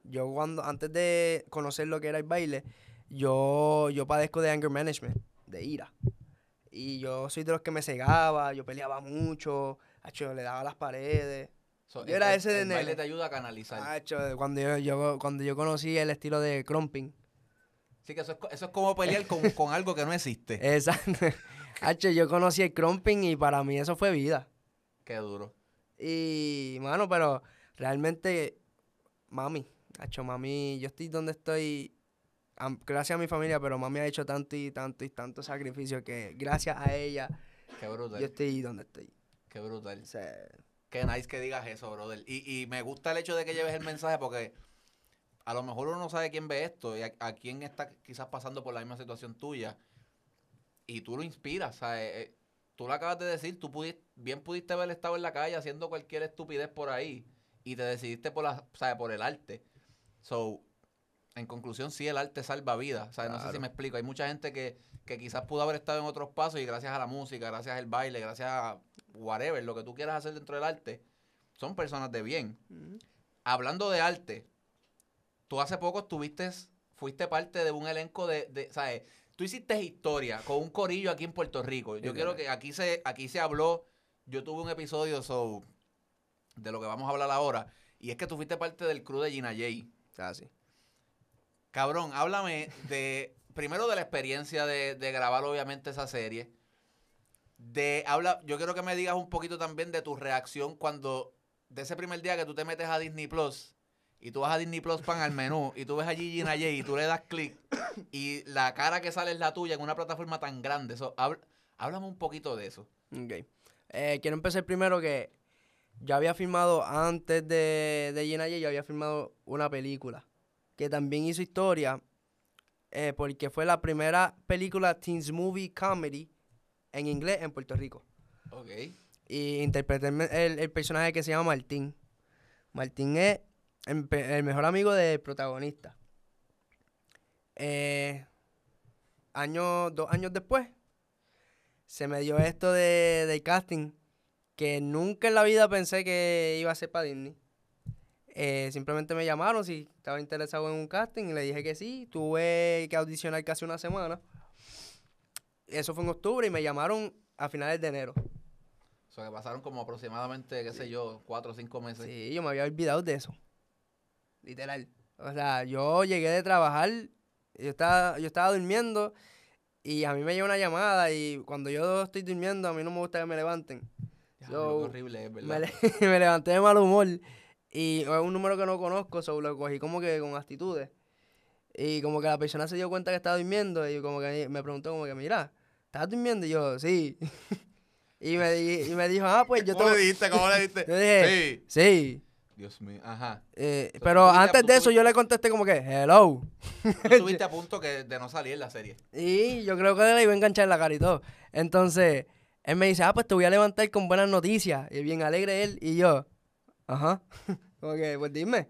yo cuando, antes de conocer lo que era el baile, yo, yo padezco de anger management, de ira. Y yo soy de los que me cegaba, yo peleaba mucho, acho, le daba a las paredes. So, Yo era el- ese de el baile nene. te ayuda a canalizar. Acho, cuando, yo, yo- cuando yo conocí el estilo de crumping, Sí, que eso es, eso es como pelear con, con algo que no existe. Exacto. Hacho, yo conocí el crumping y para mí eso fue vida. Qué duro. Y, mano, pero realmente, mami, hecho mami, yo estoy donde estoy gracias a mi familia, pero mami ha hecho tanto y tanto y tanto sacrificio que gracias a ella Qué brutal. yo estoy donde estoy. Qué brutal. O sea, Qué nice que digas eso, brother. Y, y me gusta el hecho de que lleves el mensaje porque a lo mejor uno no sabe quién ve esto y a, a quién está quizás pasando por la misma situación tuya. Y tú lo inspiras, ¿sabes? Eh, Tú lo acabas de decir, tú pudiste, bien pudiste haber estado en la calle haciendo cualquier estupidez por ahí y te decidiste por, la, ¿sabes? por el arte. So, en conclusión, sí, el arte salva vidas. Sea, no sé si me explico. Hay mucha gente que, que quizás pudo haber estado en otros pasos y gracias a la música, gracias al baile, gracias a whatever, lo que tú quieras hacer dentro del arte, son personas de bien. mm, Hablando de arte, tú hace poco estuviste, fuiste parte de un elenco de, de ¿sabes? Tú hiciste historia con un corillo aquí en Puerto Rico. Yo Sí, quiero que aquí se, aquí se habló, yo tuve un episodio so, de lo que vamos a hablar ahora, y es que tú fuiste parte del crew de Gina J. así. Cabrón, háblame de, primero de la experiencia de, de grabar obviamente esa serie. De, habla, yo quiero que me digas un poquito también de tu reacción cuando, de ese primer día que tú te metes a Disney Plus y tú vas a Disney Plus pan al menú y tú ves a Gigi J y tú le das clic y la cara que sale es la tuya en una plataforma tan grande. So, habl- háblame un poquito de eso. Ok. Eh, quiero empezar primero que yo había filmado antes de, de Gina J, yo había filmado una película que también hizo historia eh, porque fue la primera película teens movie comedy en inglés en Puerto Rico. Ok. Y interpreté el- el personaje que se llama Martín. Martín es el, mejor amigo del protagonista. Eh, año, dos años después, se me dio esto de, del casting que nunca en la vida pensé que iba a ser para Disney. Eh, simplemente me llamaron si estaba interesado en un casting y le dije que sí. Tuve que audicionar casi una semana. Eso fue en octubre y me llamaron a finales de enero. O sea, que pasaron como aproximadamente, qué sé yo, cuatro o cinco meses. Sí, yo me había olvidado de eso. Literal. O sea, yo llegué de trabajar, yo estaba, yo estaba durmiendo y a mí me llega una llamada y cuando yo estoy durmiendo a mí no me gusta que me levanten. Diablo, So, horrible es, ¿verdad? Me, le- me levanté de mal humor y es un número que no conozco, so lo cogí como que con actitudes. Y como que la persona se dio cuenta que estaba durmiendo y como que me preguntó como que, mira, ¿estás durmiendo? Y yo, sí. y, me, di- y me dijo, ah, pues yo ¿Cómo le te... diste? ¿Cómo le diste? Yo dije, Sí. sí. Dios mío, ajá. Eh, pero antes de eso yo le contesté como que, hello. Estuviste a punto que de no salir la serie. Y yo creo que le iba a enganchar la cara y todo. Entonces, él me dice, ah, pues te voy a levantar con buenas noticias. Y bien alegre él. Y yo, ajá. Como que, pues dime.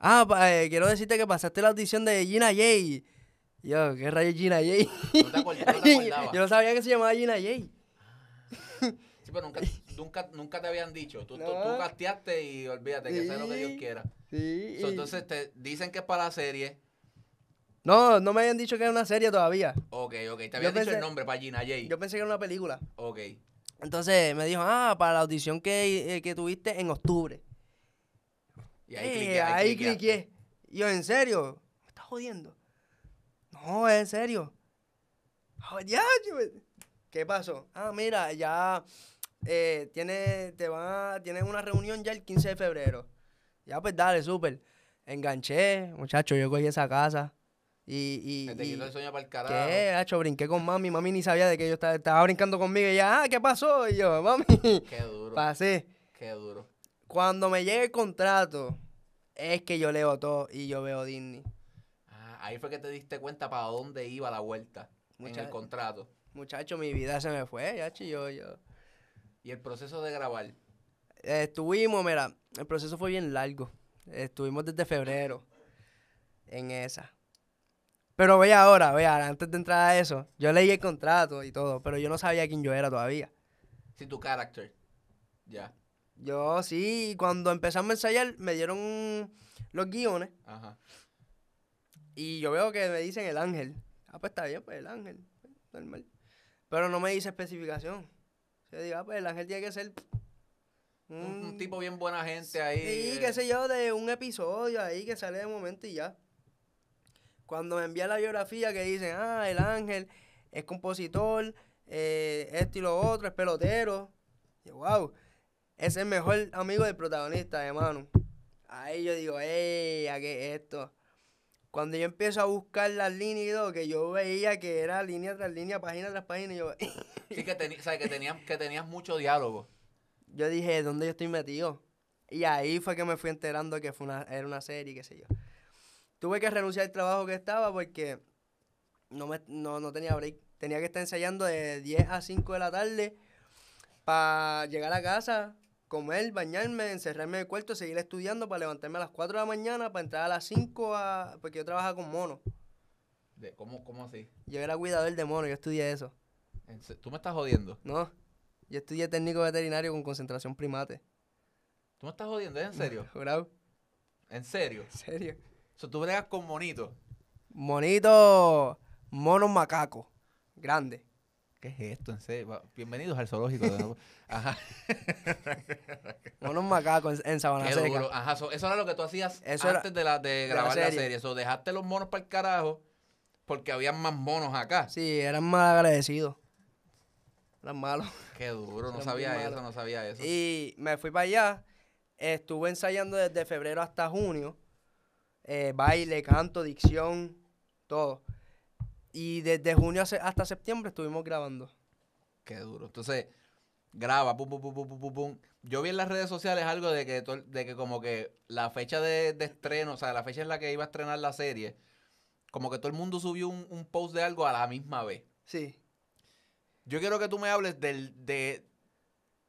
Ah, eh, quiero decirte que pasaste la audición de Gina J. Y yo, ¿qué rayos Gina J? No te acuerdas, no te acordabas. yo no sabía que se llamaba Gina J. Sí, pero nunca, nunca, nunca te habían dicho. Tú, tú, No. tú casteaste y olvídate que sea lo que Dios quiera. Sí. So, entonces te dicen que es para la serie. No, no me habían dicho que era una serie todavía. Ok, ok. Te habían dicho el nombre para Gina J. Yo pensé que era una película. Ok. Entonces me dijo, ah, para la audición que, eh, que tuviste en octubre. Y ahí Eh, cliqué. ahí cliqueaste. cliqué. Y yo, ¿en serio? ¿Me estás jodiendo? No, en serio. Ah, ya, yo- ¿Qué pasó? Ah, mira, ya eh, tiene, te va, tienes una reunión ya el 15 de febrero. Ya, pues dale, súper. Enganché, muchacho, yo cogí esa casa. Y, y, y- quitó el sueño para el carajo. ¿Qué, hacho? Brinqué con mami. Mami ni sabía de que yo estaba, estaba brincando conmigo. Y ya, ah, ¿qué pasó? Y yo, mami, Qué duro. pasé. Qué duro. Cuando me llegue el contrato, es que yo leo todo y yo veo Disney. Ah, ahí fue que te diste cuenta para dónde iba la vuelta en el contrato. Muchacho, mi vida se me fue, ya, yo, yo. Y el proceso de grabar. Eh, Estuvimos, mira, el proceso fue bien largo. Estuvimos desde febrero en esa. Pero ve ahora, ve ahora, antes de entrar a eso, yo leí el contrato y todo, pero yo no sabía quién yo era todavía. Sí, tu character. Ya. Yo sí, cuando empezamos a ensayar, me dieron los guiones Ajá. y yo veo que me dicen el ángel. Ah, pues está bien, pues el ángel, pues, normal. Pero no me dice especificación. Yo digo, ah, pues el ángel tiene que ser Un, un tipo bien buena gente ahí. Sí, eh, qué sé yo, de un episodio ahí que sale de momento y ya. Cuando me envían la biografía que dicen, ah, el ángel es compositor, eh, esto y lo otro, es pelotero. Y yo, wow. es el mejor amigo del protagonista, de Manu. Ahí yo digo, ¡ey! ¿A qué es esto? Cuando yo empiezo a buscar las líneas y todo, que yo veía que era línea tras línea, página tras página, y yo, Sí, que, o sea, que, tenías, que tenías mucho diálogo. yo dije, ¿dónde yo estoy metido? Y ahí fue que me fui enterando que fue una, era una serie, qué sé yo. Tuve que renunciar al trabajo que estaba porque no, me, no, no tenía break. Tenía que estar ensayando de 10 a 5 de la tarde para llegar a casa, comer, bañarme, encerrarme en el cuarto, seguir estudiando para levantarme a las 4 de la mañana, para entrar a las 5, a, porque yo trabajaba con monos. De, ¿cómo, ¿Cómo así? Yo era cuidador de monos, yo estudié eso. ¿Tú me estás jodiendo? No, yo estudié técnico veterinario con concentración primate. ¿Tú me estás jodiendo? ¿Es en serio? Jurado, ¿En serio? en serio. O sea, tú bregas con monitos. Monito, monos macacos, grande. ¿Qué es esto? En serio? Va- Bienvenidos al zoológico. de. Ajá. Monos macacos en, en Sabana Qué Seca. duro. Ajá, so- eso era lo que tú hacías Eso era- antes de, la, de de la grabar la serie. Eso, dejaste los monos para el carajo porque había más monos acá. Sí, eran mal agradecidos. Eran malos. Qué duro, no Eran sabía eso, malos. no sabía eso. Y me fui para allá. Estuve ensayando desde febrero hasta junio. eh, baile, canto, dicción, todo. Y desde junio hasta septiembre estuvimos grabando. Qué duro. Entonces, graba, pum, pum, pum, pum, pum, pum. Yo vi en las redes sociales algo de que, to- de que como que la fecha de, de estreno, o sea, la fecha en la que iba a estrenar la serie, como que todo el mundo subió un, un post de algo a la misma vez. Sí. Yo quiero que tú me hables del, de,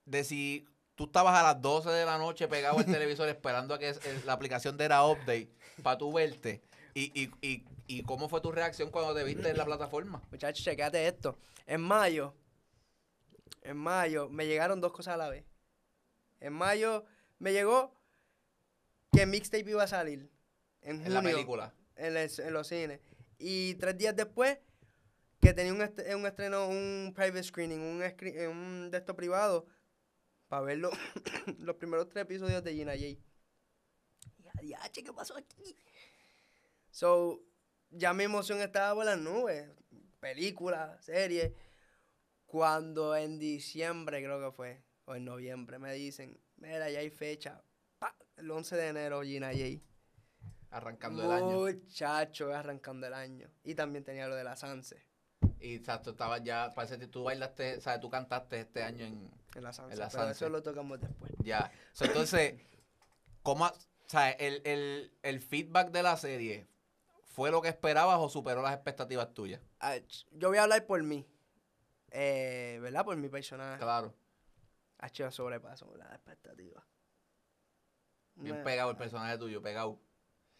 de si tú estabas a las 12 de la noche pegado al televisor esperando a que la aplicación de era update para tú verte. Y, y, y, y cómo fue tu reacción cuando te viste en la plataforma. Muchachos, checate esto. En mayo, en mayo, me llegaron dos cosas a la vez. En mayo me llegó que Mixtape iba a salir. En, En la película. En, en los cines. Y tres días después, que tenía un, est- un estreno, un private screening, un, screen- un de estos privados, para ver lo- los primeros tres episodios de Gina J. ¿qué pasó aquí? So, ya mi emoción estaba por las nubes. Película, serie. Cuando en diciembre creo que fue, o en noviembre, me dicen, mira, ya hay fecha. Pa, El 11 de enero, Gina J. Arrancando el año. Muchacho, arrancando el año. Y también tenía lo de la Sanse. Y exacto, estaba ya, parece que tú bailaste, sea, tú cantaste este año en, En la Sanse. En la pero Sanse. eso lo tocamos después. ya. So, entonces, ¿cómo, sea, el, el, el feedback de la serie fue lo que esperabas o superó las expectativas tuyas? Ah, Yo voy a hablar por mí. Eh, ¿Verdad? Por mi personaje. Claro, Ha hecho sobrepaso las expectativas. bien Me- pegado el personaje tuyo, pegado.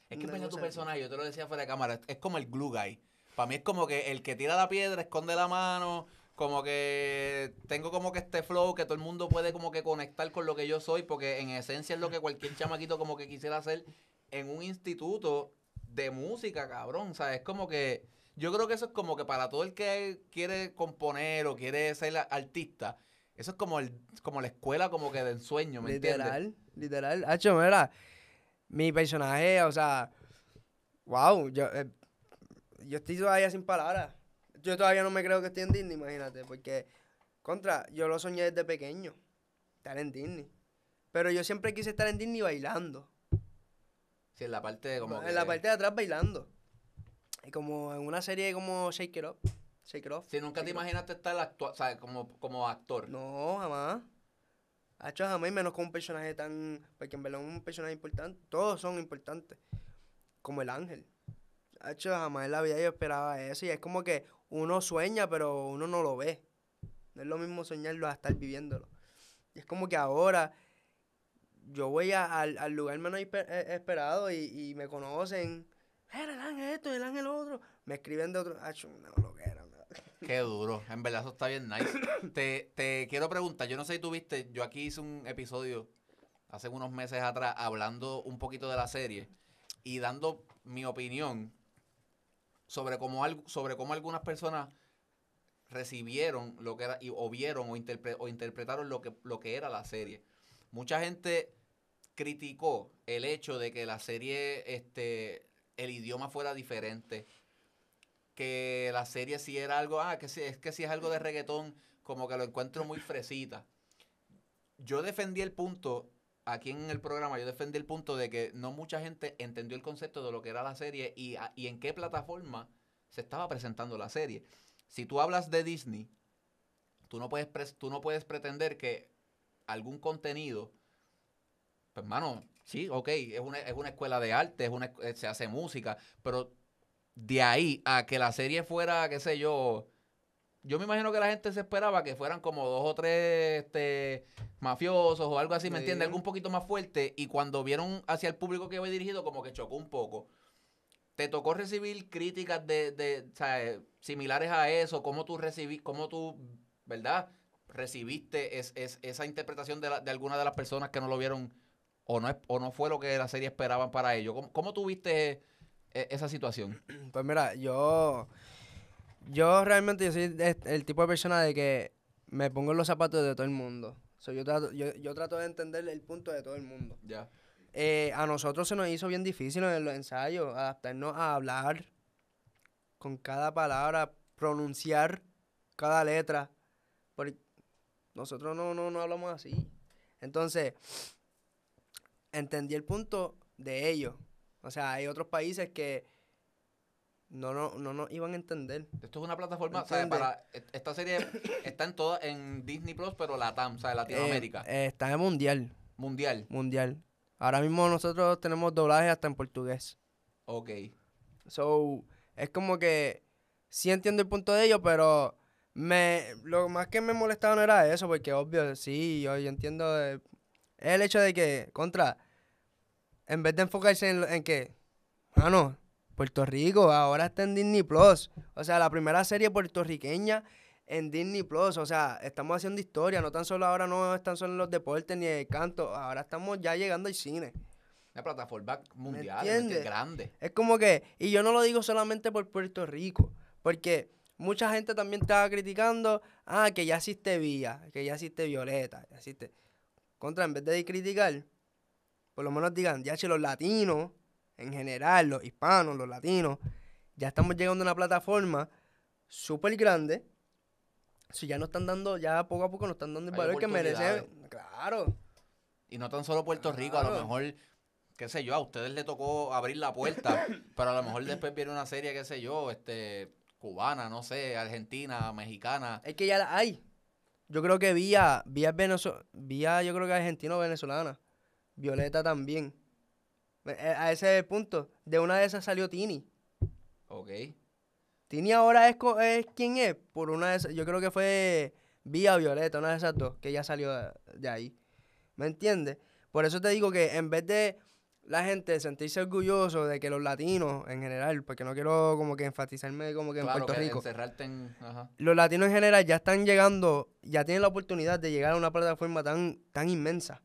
Es que Una pega tu personaje, yo te lo decía fuera de cámara, es como el glue guy. Para mí es como que el que tira la piedra, esconde la mano, como que tengo como que este flow que todo el mundo puede como que conectar con lo que yo soy, porque en esencia es lo que cualquier chamaquito como que quisiera hacer en un instituto de música, cabrón. O sea, es como que yo creo que eso es como que para todo el que quiere componer o quiere ser artista, eso es como el como la escuela como que de ensueño, ¿me entiendes? literal, literal. Hacho, mira, mi personaje, o sea, wow, yo, eh, yo estoy todavía sin palabras. Yo todavía no me creo que estoy en Disney, imagínate, porque, contra, yo lo soñé desde pequeño, estar en Disney. Pero yo siempre quise estar en Disney bailando. Sí, en la parte de como en que- la parte de atrás bailando. Y como en una serie como Shake It Up. Shake It Off. Si nunca te Shake imaginaste estar actua como, como actor. No, jamás. Hacho jamás, y menos con un personaje tan. Porque en verdad es un personaje importante. Todos son importantes. Como el ángel. Hacho jamás en la vida yo esperaba eso. Y es como que uno sueña, pero uno no lo ve. No es lo mismo soñarlo a estar viviéndolo. Y es como que ahora yo voy a- al, al lugar menos eh, esperado y, y me conocen. Era el ángel esto, el ángel otro. Me escriben de otro. Una loquera, una- Qué duro. En verdad, eso está bien nice. te, te quiero preguntar, yo no sé si tú viste, yo aquí hice un episodio hace unos meses atrás hablando un poquito de la serie y dando mi opinión sobre cómo, algo, sobre cómo algunas personas recibieron lo que era y, o vieron o, interpre- o interpretaron lo que, lo que era la serie. Mucha gente criticó el hecho de que la serie, este, el idioma fuera diferente, que la serie si era algo, ah, que si, es que si es algo de reggaetón, como que lo encuentro muy fresita. yo defendí el punto, aquí en el programa, yo defendí el punto de que no mucha gente entendió el concepto de lo que era la serie y, a- y en qué plataforma se estaba presentando la serie. Si tú hablas de Disney, tú no puedes, tú no puedes pretender que algún contenido, pues mano, sí, ok, es una, es una escuela de arte, es una, eh, se hace música, pero de ahí a que la serie fuera, qué sé yo, yo me imagino que la gente se esperaba que fueran como dos o tres este, mafiosos o algo así, ¿me Sí. entiendes? Algo un poquito más fuerte. Y cuando vieron hacia el público que iba dirigido, como que chocó un poco. ¿Te tocó recibir críticas de, de o sea, eh, similares a eso? ¿Cómo tú recibí, cómo tú, verdad, recibiste es- es- esa interpretación de, la- de alguna de las personas que no lo vieron o no, es- o no fue lo que la serie esperaban para ellos? ¿Cómo, cómo tú viste eh, esa situación? Pues mira, yo. Yo realmente yo soy el tipo de persona de que me pongo en los zapatos de todo el mundo. So, yo, trato, yo, yo trato de entender el punto de todo el mundo. Ya. Eh, a nosotros se nos hizo bien difícil en los ensayos adaptarnos a hablar con cada palabra, pronunciar cada letra. Porque nosotros no, no, no hablamos así. Entonces, entendí el punto de ellos. O sea, hay otros países que no, no, no nos iban a entender. Esto es una plataforma, o sea, ¿Entiendes? para esta serie está en toda en Disney Plus, pero la TAM, o sea, Latinoamérica, Eh, eh, está en mundial, mundial. mundial. Ahora mismo nosotros tenemos doblaje hasta en portugués. Ok. So, es como que sí entiendo el punto de ellos, pero me lo más que me molestaba no era eso, porque obvio, sí, yo, yo entiendo eh, el hecho de que, contra, en vez de enfocarse en, que, ah, no, Puerto Rico ahora está en Disney Plus. O sea, la primera serie puertorriqueña en Disney Plus. O sea, estamos haciendo historia, no tan solo ahora no están solo en los deportes ni el canto, ahora estamos ya llegando al cine. Una plataforma mundial, grande. Es como que, y yo no lo digo solamente por Puerto Rico, porque mucha gente también estaba criticando, ah, que ya existe Vía, que ya existe Violeta, ya existe. Contra, en vez de criticar, por lo menos digan, ya si los latinos, en general, los hispanos, los latinos, ya estamos llegando a una plataforma súper grande. Si ya nos están dando, ya poco a poco nos están dando el Hay valor que merecen. Claro. Y no tan solo Puerto Rico, a lo mejor, qué sé yo, a ustedes les tocó abrir la puerta, pero a lo mejor después viene una serie, qué sé yo, este cubana, no sé, argentina, mexicana. Es que ya la hay. Yo creo que Vía, Vía Venezuela, Vía yo creo que argentino-venezolana. Violeta también. Eh, eh, A ese punto. De una de esas salió Tini. Ok. Tini ahora es, es quién es. Por una de esas, yo creo que fue Vía Violeta, una de esas dos, que ya salió de, de ahí. ¿Me entiendes? Por eso te digo que en vez de la gente sentirse orgulloso de que los latinos en general, porque no quiero como que enfatizarme como que en Puerto que Rico. encerrarte en... Ajá. los latinos en general ya están llegando, ya tienen la oportunidad de llegar a una plataforma tan, tan inmensa.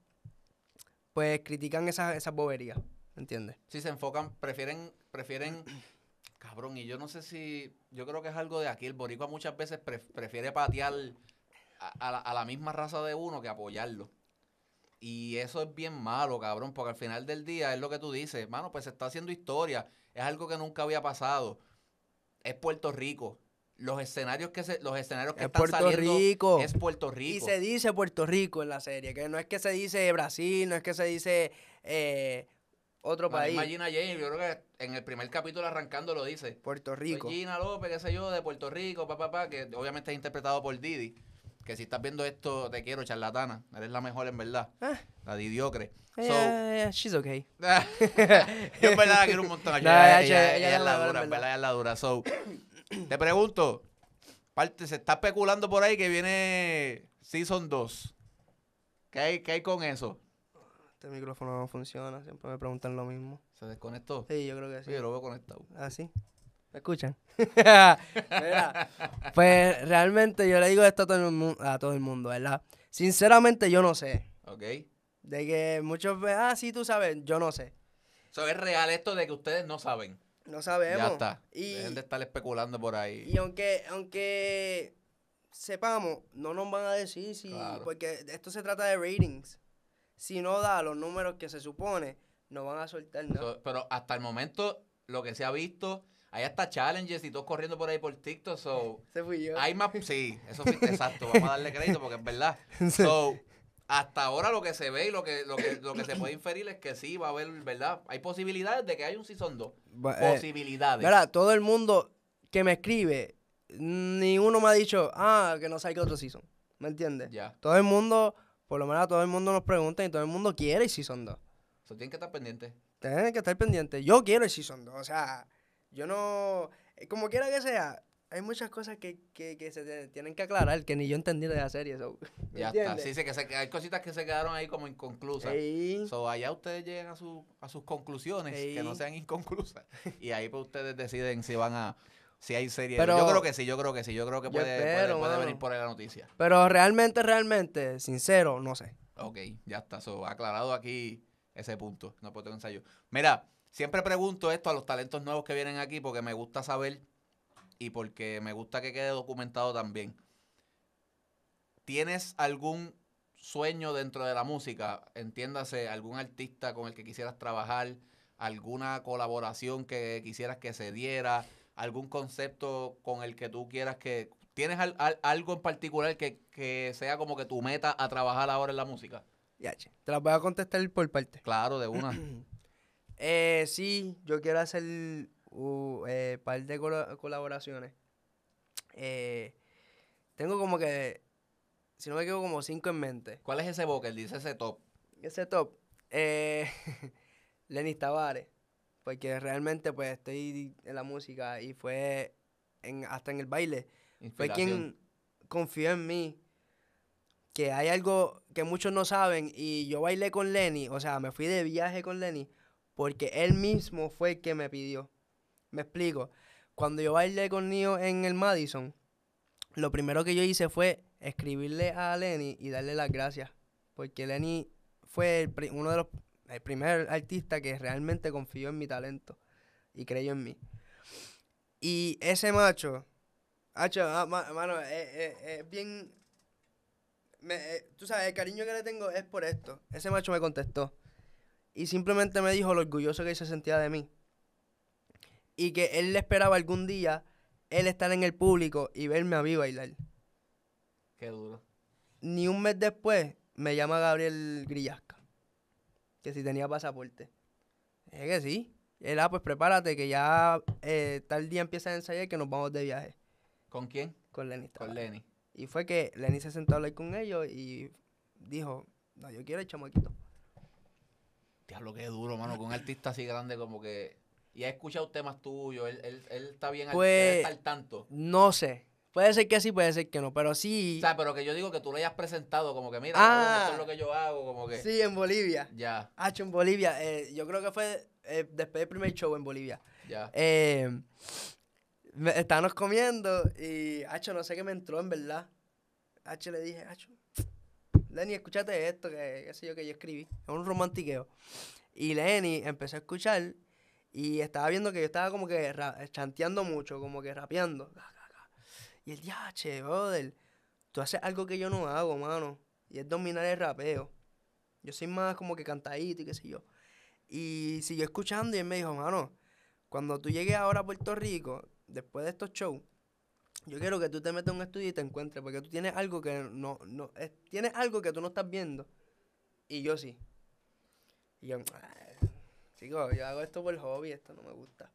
Pues critican esas esas boberías, ¿entiendes? si se enfocan, prefieren, prefieren, cabrón, y yo no sé si, yo creo que es algo de aquí, el boricua muchas veces pre- prefiere patear a, a la, a la misma raza de uno que apoyarlo. Y eso es bien malo, cabrón, porque al final del día es lo que tú dices, mano, pues se está haciendo historia, es algo que nunca había pasado, es Puerto Rico. Los escenarios que se, los escenarios que Es están Puerto saliendo Rico. es Puerto Y Rico. se dice Puerto Rico en la serie, que no es que se dice Brasil, no es que se dice eh, otro país. misma Gina James, yo creo que en el primer capítulo arrancando lo dice. Puerto Soy Rico. Gina López, qué sé yo, de Puerto Rico, papá, papá, que obviamente es interpretado por Didi. Que si estás viendo esto, te quiero, charlatana. Eres la mejor en verdad. Ah. La Didiocre. Eh, So, eh, she's okay. yo en verdad la quiero un montón. No, Ella, ella- es la dura, en verdad ella es la dura. So, te pregunto, parte, se está especulando por ahí que viene Season 2. ¿Qué hay, qué hay con eso? Este micrófono no funciona, siempre me preguntan lo mismo. ¿Se desconectó? Sí, yo creo que Sí, sí. yo lo veo conectado. ¿Ah, sí? ¿Me escuchan? Mira, pues realmente yo le digo esto a todo, el mu- a todo el mundo, ¿verdad? Sinceramente yo no sé. ¿Ok? De que muchos ven, ah, sí, tú sabes, yo no sé. So, es real esto de que ustedes no saben. No sabemos. Ya está. Y, Dejen de estar especulando por ahí. y aunque, aunque sepamos, no nos van a decir si, Claro. porque esto se trata de ratings. Si no da los números que se supone, no van a soltar nada. So, pero hasta el momento, lo que se ha visto, hay hasta challenges y todos corriendo por ahí por TikTok. So, Ese fui yo. hay más. Sí, eso fuiste exacto. Vamos a darle crédito porque es verdad. So, hasta ahora lo que se ve y lo que, lo que, lo que se puede inferir es que sí va a haber, ¿verdad? Hay posibilidades de que haya un season 2. Bu- eh, Posibilidades. Todo el mundo que me escribe, ni uno me ha dicho, ah, que no salga otro season. ¿Me entiendes? Ya. Todo el mundo, por lo menos todo el mundo nos pregunta y todo el mundo quiere el season 2. Eso tienen que estar pendientes. Tienen que estar pendientes. Yo quiero el season 2. O sea, yo no. eh, Como quiera que sea, hay muchas cosas que, que, que se tienen que aclarar que ni yo entendí de la serie. so, ¿me Ya está. Sí, sí, que se- hay cositas que se quedaron ahí como inconclusas. Ey, So, allá ustedes llegan a, su, a sus conclusiones, que no sean inconclusas. Y ahí pues ustedes deciden si van a... Si hay serie. Pero- yo creo que sí, yo creo que sí. Yo creo que puede, puede- espero, puede mano. venir por ahí la noticia. Pero realmente, realmente, sincero, no sé. Ok, ya está. So, aclarado aquí ese punto. No puedo tener ensayo. Mira, siempre pregunto esto a los talentos nuevos que vienen aquí porque me gusta saber y porque me gusta que quede documentado también. ¿Tienes algún sueño dentro de la música? Entiéndase, algún artista con el que quisieras trabajar, alguna colaboración que quisieras que se diera, algún concepto con el que tú quieras que... ¿Tienes al- al- algo en particular que, que sea como que tu meta a trabajar ahora en la música? Ya, che. Te las voy a contestar por parte. Claro, de una. Eh, sí, yo quiero hacer un par de colaboraciones. Eh, tengo como que, si no me equivoco, como cinco en mente. ¿Cuál es ese vocal? Dice ese top. Ese top, eh, Lenny Tavares, porque realmente pues estoy en la música y fue en, hasta en el baile. Fue quien confió en mí. Que hay algo que muchos no saben y yo bailé con Lenny, o sea, me fui de viaje con Lenny porque él mismo fue el que me pidió. Me explico. Cuando yo bailé con Nio en el Madison, lo primero que yo hice fue escribirle a Lenny y darle las gracias. Porque Lenny fue uno de los el primer artista que realmente confió en mi talento y creyó en mí. Y ese macho, Hacho, ah, ma- mano, es, es- bien. me- eh, tú sabes, el cariño que le tengo es por esto. Ese macho me contestó. Y simplemente me dijo lo orgulloso que se sentía de mí. Y que él le esperaba algún día él estar en el público y verme a mí bailar. Qué duro. Ni un mes después me llama Gabriel Grillasca. Que si tenía pasaporte. Es que sí. Él, ah, pues prepárate que ya eh, tal día empieza a ensayar que nos vamos de viaje ¿Con quién? con Lenny. Con. Lenny. Y fue que Lenny se sentó a hablar con ellos y dijo, no, yo quiero el chamaquito. Diablo, qué duro, mano. Con un artista así grande como que... Y ha escuchado temas tuyos. Él, él, él está bien al, Pues- él está al tanto. No sé. Puede ser que sí, puede ser que no, pero O sí. sea, pero que yo digo que tú le hayas presentado como que, mira, Ah. esto es lo que yo hago, como que... Sí, en Bolivia. Ya, Hacho, en Bolivia. eh, yo creo que fue eh, después del primer show en Bolivia. ya. Eh, me- estábamos comiendo y, Hacho, no sé qué me entró en verdad. Hacho, le dije, Hacho, Lenny, escúchate esto, que qué sé yo, que yo escribí. Es un romantiqueo. Y Lenny empezó a escuchar y estaba viendo que yo estaba como que chanteando mucho, como que rapeando. Y él, ya, che, brother, tú haces algo que yo no hago, mano. Y es dominar el rapeo. Yo soy más como que cantadito y qué sé yo. Y siguió escuchando y él me dijo, mano, cuando tú llegues ahora a Puerto Rico, después de estos shows, yo quiero que tú te metas en un estudio y te encuentres, porque tú tienes algo que no, no, es- tienes algo que tú no estás viendo. Y yo sí. Y yo, "Ay, chico, yo hago esto por hobby, esto no me gusta.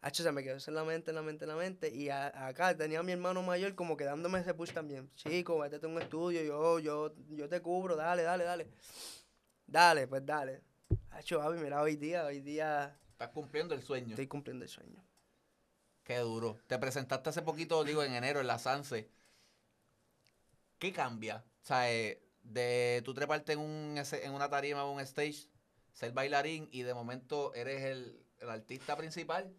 Hacho, se me quedó en la mente, en la mente, en la mente. Y a- acá tenía a mi hermano mayor como que dándome ese push también. Chico, métete en un estudio, yo, yo, yo te cubro, dale, dale, dale. Dale, pues dale. Hacho, mira, hoy día, hoy día Estás cumpliendo el sueño. estoy cumpliendo el sueño. Qué duro. Te presentaste hace poquito, digo, en enero en la Sanse. ¿Qué cambia? O sea, eh, de tú treparte en, un, en una tarima o un stage, ser bailarín y de momento eres el, el artista principal.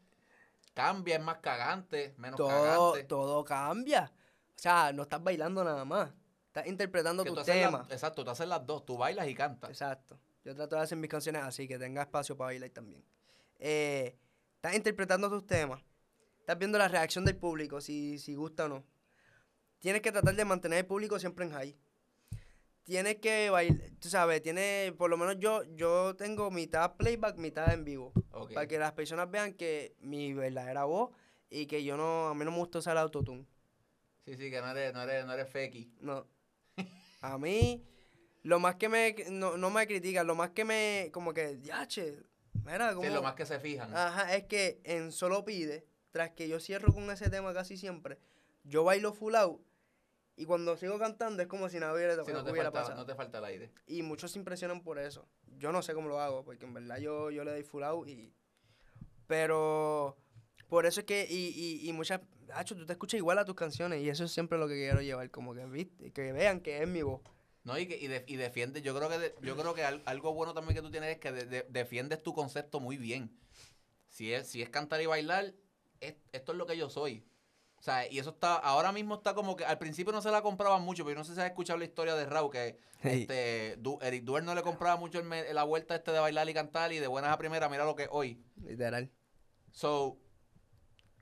Cambia, es más cagante, menos Todo, cagante. todo cambia. O sea, no estás bailando nada más. Estás interpretando Que tú tus temas. exacto, tú haces las dos, tú bailas y cantas. Exacto. Yo trato de hacer mis canciones así, que tenga espacio para bailar también. Eh, estás interpretando tus temas. Estás viendo la reacción del público, si, si gusta o no. Tienes que tratar de mantener el público siempre en high. Tienes que bailar, tú sabes, tienes, por lo menos yo, yo tengo mitad playback, mitad en vivo. Para que las personas vean que mi verdadera voz y que yo no, a mí no me gusta usar autotune. Sí, sí, que no eres, no eres, no eres feki. No. A mí, Lo más que me, no, no me critican, lo más que me, como que, yache, mira, como... Sí, lo más que se fijan. Ajá, es que en Solo Pide, tras que yo cierro con ese tema casi siempre, yo bailo full out y cuando sigo cantando es como si nada hubiera, Sí, no, te hubiera falta, pasado. no te falta el aire. Y muchos se impresionan por eso. Yo no sé cómo lo hago, porque en verdad yo, yo le doy full out y... Pero por eso es que, y, y, y muchas... Hacho, tú te escuchas igual a tus canciones y eso es siempre lo que quiero llevar, como que, ¿viste? que vean que es mi voz. No, y, que, y, de- y defiende, yo creo que de- yo creo que al- algo bueno también que tú tienes es que de- de- defiendes tu concepto muy bien. Si es, si es cantar y bailar, esto es lo que yo soy. O sea, y eso está, ahora mismo está como que al principio no se la compraban mucho, pero yo no sé si has escuchado la historia de Raúl, que Hey. este, Du- Eric Duer no le compraba mucho el la vuelta este de bailar y cantar y de buenas a primera, mira lo que es hoy. Literal. So,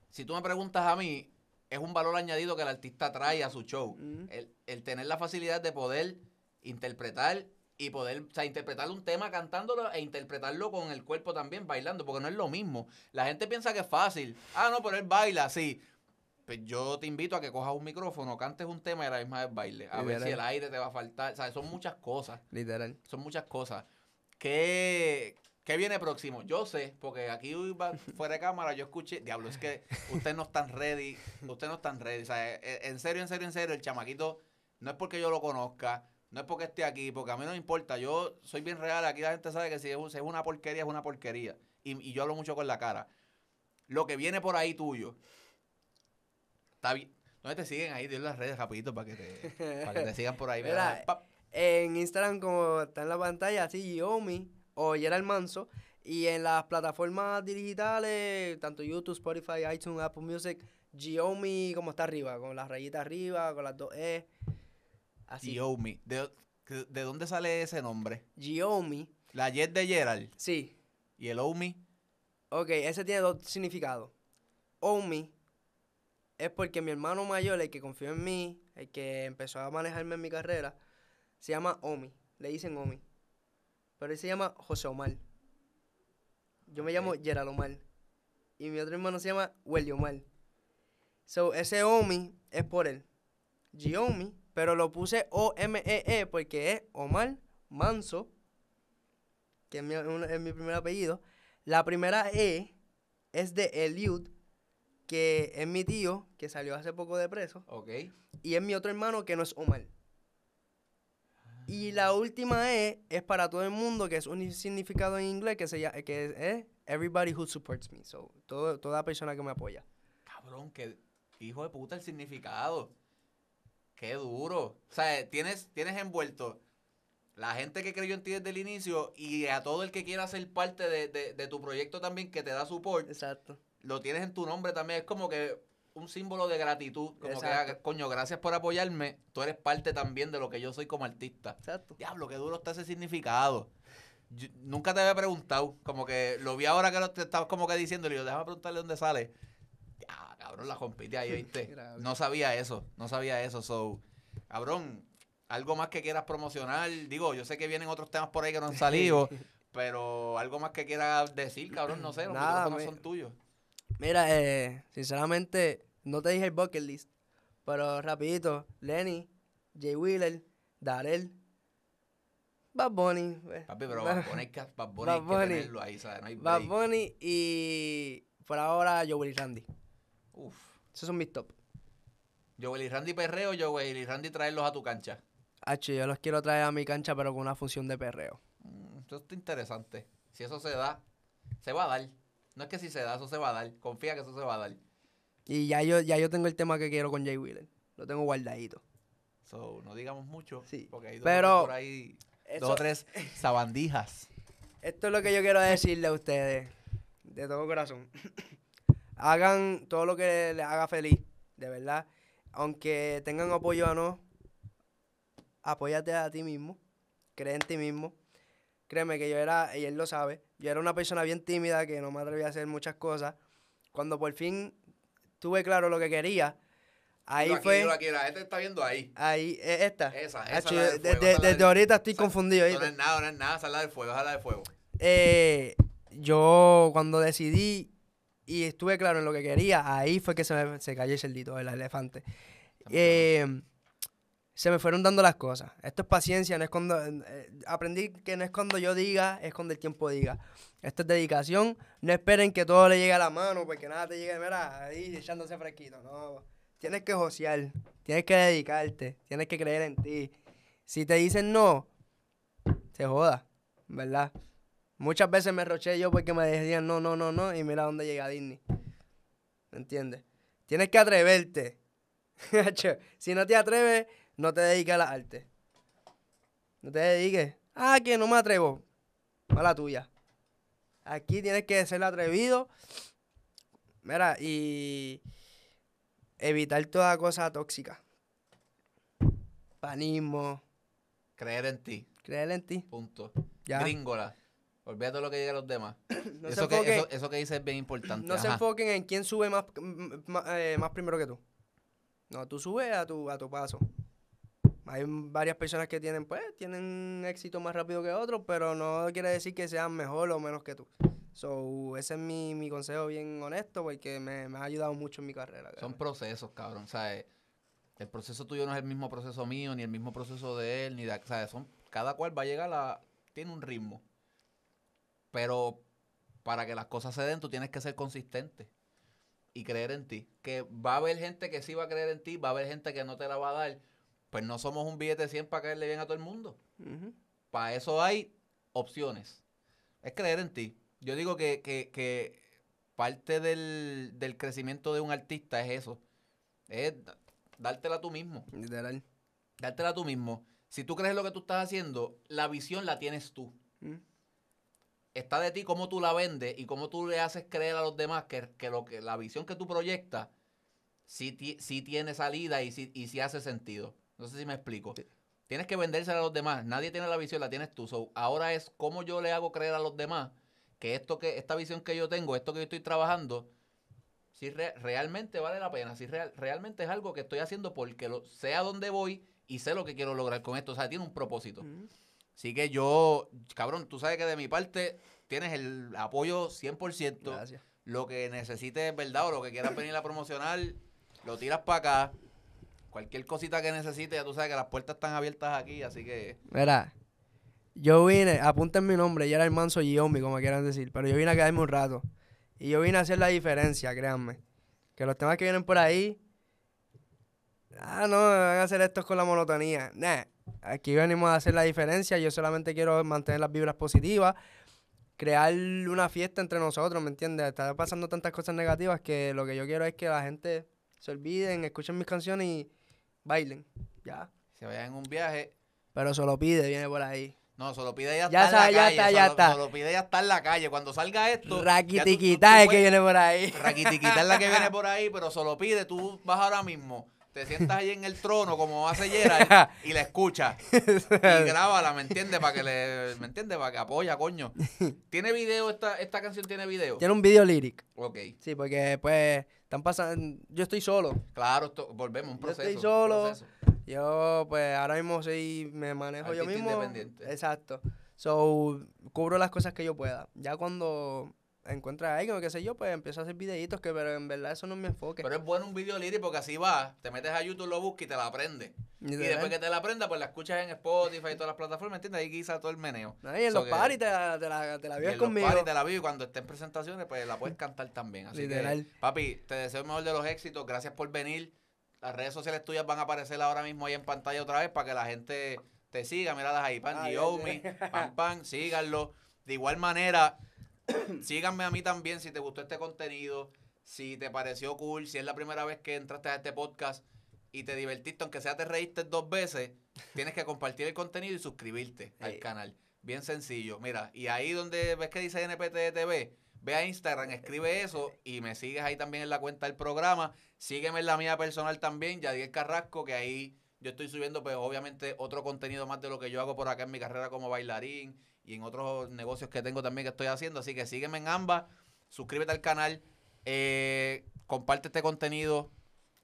si tú me preguntas a mí, es un valor añadido que el artista trae a su show. Mm. El, el tener la facilidad de poder interpretar y poder, o sea, interpretar un tema cantándolo e interpretarlo con el cuerpo también, bailando, porque no es lo mismo. La gente piensa que es fácil. Ah, no, pero él baila, sí. Pues yo te invito a que cojas un micrófono, cantes un tema y a la misma vez baile. A ver si el aire te va a faltar. O sea, son muchas cosas. Literal. Son muchas cosas. ¿Qué, qué viene próximo? Yo sé, porque aquí fuera de cámara yo escuché, diablo, es que ustedes no están ready, ustedes no están ready. O sea, eh, en serio, en serio, en serio, el chamaquito, no es porque yo lo conozca, no es porque esté aquí, porque a mí no me importa. Yo soy bien real, aquí la gente sabe que si es, un- si es una porquería, es una porquería. Y, y yo hablo mucho con la cara. Lo que viene por ahí tuyo, está bien. ¿Dónde te siguen ahí? Dile las redes rapidito para que te, para que te sigan por ahí. Mira. En Instagram, como está en la pantalla, así, Yomi o Gerald Manso. Y en las plataformas digitales, tanto YouTube, Spotify, iTunes, Apple Music, Giomi como está arriba, con las rayitas arriba, con las dos E. Así. Yomi. ¿De, ¿De dónde sale ese nombre? Giomi, La Jet de Gerald sí. y el Omi. Ok, ese tiene dos significados. Omi es porque mi hermano mayor, el que confió en mí, el que empezó a manejarme en mi carrera, se llama Omi. Le dicen Omi. Pero él se llama José Omar. Yo me llamo Gerald Omar. Y mi otro hermano se llama Welly Omar. So, ese Omi es por él. Giomi, pero lo puse O-M-E-E porque es Omar Manso, que es mi, un- es mi primer apellido. La primera E es de Eliud, que es mi tío, que salió hace poco de preso. Ok. Y es mi otro hermano, que no es Omar. Y la última E es para todo el mundo, que es un significado en inglés que, se llama, que es Everybody Who Supports Me. So, todo, toda persona que me apoya. Cabrón, que hijo de puta el significado. Qué duro. O sea, tienes, tienes envuelto la gente que creyó en ti desde el inicio y a todo el que quiera ser parte de, de- de tu proyecto también, que te da support, Exacto. lo tienes en tu nombre también. Es como que un símbolo de gratitud. Como que, Exacto. ah, coño, gracias por apoyarme. Tú eres parte también de lo que yo soy como artista. Exacto. Diablo, qué duro está ese significado. Yo- nunca te había preguntado. Como que lo vi ahora que lo, te estabas como que diciendo. Y yo, déjame preguntarle dónde sale. Ya, cabrón, la compite ahí, ¿viste? No sabía eso. No sabía eso. So, cabrón, algo más que quieras promocionar. Digo, yo sé que vienen otros temas por ahí que no han salido. pero algo más que quieras decir, cabrón, no sé. Los Nada, me- son tuyos. Mira, eh, sinceramente, no te dije el bucket list, pero rapidito, Lenny, Jay Wheeler, Darel, Bad Bunny, eh, Papi, pero Bad- Bad Bunny Bad Bunny Bad hay que tenerlo ahí, ¿sabes? No hay Bad. Bunny y por ahora Joel y Randy. Uf. Esos son mis top. Joel y Randy Perreo, Joel y Randy traerlos a tu cancha. H, yo los quiero traer a mi cancha, pero con una función de perreo. Mm, Eso está interesante. Si eso se da, se va a dar. No es que si se da, eso se va a dar. Confía que eso se va a dar. Y ya yo, ya yo tengo el tema que quiero con Jay Wheeler. Lo tengo guardadito. So, no digamos mucho. Sí, Porque hay dos pero por ahí, Eso- dos o tres sabandijas. Esto es lo que yo quiero decirle a ustedes, de todo corazón. Hagan todo lo que les haga feliz, de verdad. Aunque tengan apoyo o no, apóyate a ti mismo, cree en ti mismo. Créeme que yo era, y él lo sabe, yo era una persona bien tímida que no me atrevía a hacer muchas cosas. Cuando por fin tuve claro lo que quería, ahí aquí, fue, aquí, la gente está viendo ahí. ahí, eh, esta. Esa, esa Hacho, es la del de- fuego, de- esa es la desde del- ahorita estoy confundido. No, es nada, no es nada. Esa es la del fuego, esa es la del fuego. Eh, yo cuando decidí y estuve claro en lo que quería, ahí fue que se, me, se cayó el cerdito, el elefante. Eh, se me fueron dando las cosas. Esto es paciencia, no es cuando... eh, aprendí que no es cuando yo diga, es cuando el tiempo diga. Esto es dedicación. No esperen que todo le llegue a la mano, porque nada te llegue, mira, ahí echándose fresquito. No, tienes que josear, tienes que dedicarte, tienes que creer en ti. Si te dicen no, se joda, ¿verdad? Muchas veces me roché yo porque me decían no, no, no, no, y mira dónde llega Disney. ¿Me entiendes? Tienes que atreverte. Si no te atreves, no te dediques a las artes. No te dediques. Ah, que no me atrevo. Mala tuya. Aquí tienes que ser atrevido. Mira, y evitar toda cosa tóxica. Panismo. Creer en ti. Creer en ti. Punto. Ya. Gringola. Olvídate lo que digan los demás. No eso, que, eso, eso que dices es bien importante. No se enfoquen en quién sube más, m- m- eh, más primero que tú. No, tú subes a tu, a tu paso. Hay varias personas que tienen, pues, tienen éxito más rápido que otros, pero no quiere decir que sean mejor o menos que tú. So, ese es mi, mi consejo bien honesto, porque me, me ha ayudado mucho en mi carrera. Son procesos, cabrón. ¿sabes? El proceso tuyo no es el mismo proceso mío, ni el mismo proceso de él, ni de. ¿sabes? Son, cada cual va a llegar a. Tiene un ritmo. Pero para que las cosas se den, tú tienes que ser consistente y creer en ti. Que va a haber gente que sí va a creer en ti, va a haber gente que no te la va a dar. Pues no somos un billete de 100 para caerle bien a todo el mundo. Para eso hay opciones. Es creer en ti. Yo digo que, que, que parte del, del crecimiento de un artista es eso. Es dártela tú mismo. Literal. Dártela tú mismo. Si tú crees lo que tú estás haciendo, la visión la tienes tú. Está de ti cómo tú la vendes y cómo tú le haces creer a los demás que, que lo que la visión que tú proyectas sí, ti- sí tiene salida y sí, y sí hace sentido. No sé si me explico. Tienes que vendérsela a los demás. Nadie tiene la visión, la tienes tú. So, ahora es cómo yo le hago creer a los demás que esto que esta visión que yo tengo, esto que yo estoy trabajando, si re- realmente vale la pena, si real- realmente es algo que estoy haciendo porque lo, sé a dónde voy y sé lo que quiero lograr con esto. O sea, tiene un propósito. Mm. Así que yo, cabrón, tú sabes que de mi parte tienes el apoyo 100%. Gracias. Lo que necesites, ¿verdad? O lo que quieras venir a promocionar, lo tiras para acá. Cualquier cosita que necesites, ya tú sabes que las puertas están abiertas aquí, así que... Mira, yo vine, apunten mi nombre, yo era el manso Yomi, como quieran decir, pero yo vine a quedarme un rato. Y yo vine a hacer la diferencia, créanme. Que los temas que vienen por ahí, ah, no, van a hacer estos con la monotonía. Nah, aquí venimos a hacer la diferencia, yo solamente quiero mantener las vibras positivas, crear una fiesta entre nosotros, ¿me entiendes? Está pasando tantas cosas negativas que lo que yo quiero es que la gente se olviden, escuchen mis canciones y bailen, ya. Se vayan en un viaje. Pero solo pide, viene por ahí. No, solo pide ya, Ya está en la ya calle. está, ya solo, está. solo pide ya está en la calle. Cuando salga esto... Raquitiquita es que viene por ahí. Raquitiquita es la que viene por ahí, pero solo pide. Tú vas ahora mismo, te sientas ahí en el trono como hace Gerard y la escuchas. Y grábala, ¿me entiendes? Para que le... ¿Me entiendes? Para que apoya, coño. ¿Tiene video? Esta, esta canción tiene video? Tiene un video lyric. Ok. Sí, porque pues están pasando. Yo estoy solo. Claro, esto, volvemos, un Yo estoy proceso. solo. proceso. Yo, pues ahora mismo soy, me manejo yo Artista mismo. independiente. Exacto. So, cubro las cosas que yo pueda. Ya cuando encuentre a alguien o qué sé yo, pues empiezo a hacer videitos que, pero en verdad eso no es mi enfoque. Pero es bueno un video lírico porque así va, te metes a YouTube, lo buscas y te la aprendes. Y después que te la aprendas, pues la escuchas en Spotify y todas las plataformas, ¿entiendes? Ahí quizá todo el meneo. No, y en So los parties te la, te la, te la Y vives en los conmigo. parties te la vivo y cuando esté en presentaciones, pues la puedes cantar también. Así Literal. que, papi, te deseo el mejor de los éxitos. Gracias por venir. Las redes sociales tuyas van a aparecer ahora mismo ahí en pantalla otra vez para que la gente te siga. Míralas ahí, Pan Ah, sé. Pan Pan, síganlo. De igual manera, síganme a mí también si te gustó este contenido, si te pareció cool, si es la primera vez que entraste a este podcast y te divertiste, aunque sea te reíste dos veces, tienes que compartir el contenido y suscribirte al canal. Bien sencillo. Mira, y ahí donde ves que dice NPT TV, ve a Instagram, escribe eso y me sigues ahí también en la cuenta del programa. Sígueme en la mía personal también, Yadiel Carrasco, que ahí yo estoy subiendo, pues obviamente, otro contenido más de lo que yo hago por acá en mi carrera como bailarín y en otros negocios que tengo también que estoy haciendo. Así que sígueme en ambas, suscríbete al canal, eh, comparte este contenido.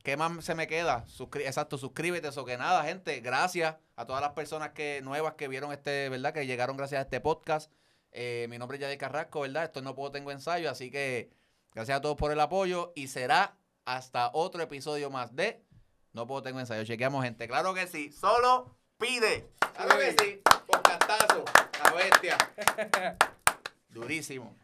¿Qué más se me queda? Suscri- Exacto, suscríbete. Eso que nada, gente. Gracias a todas las personas que nuevas que vieron este, ¿verdad? Que llegaron gracias a este podcast. Eh, mi nombre es Yadier Carrasco, ¿verdad? Esto no puedo tengo ensayo, así que gracias a todos por el apoyo y será hasta otro episodio más de No puedo tengo ensayo. Chequeamos, gente. Claro que sí. Solo pide. Claro que sí. Con cantazo. La bestia. Durísimo.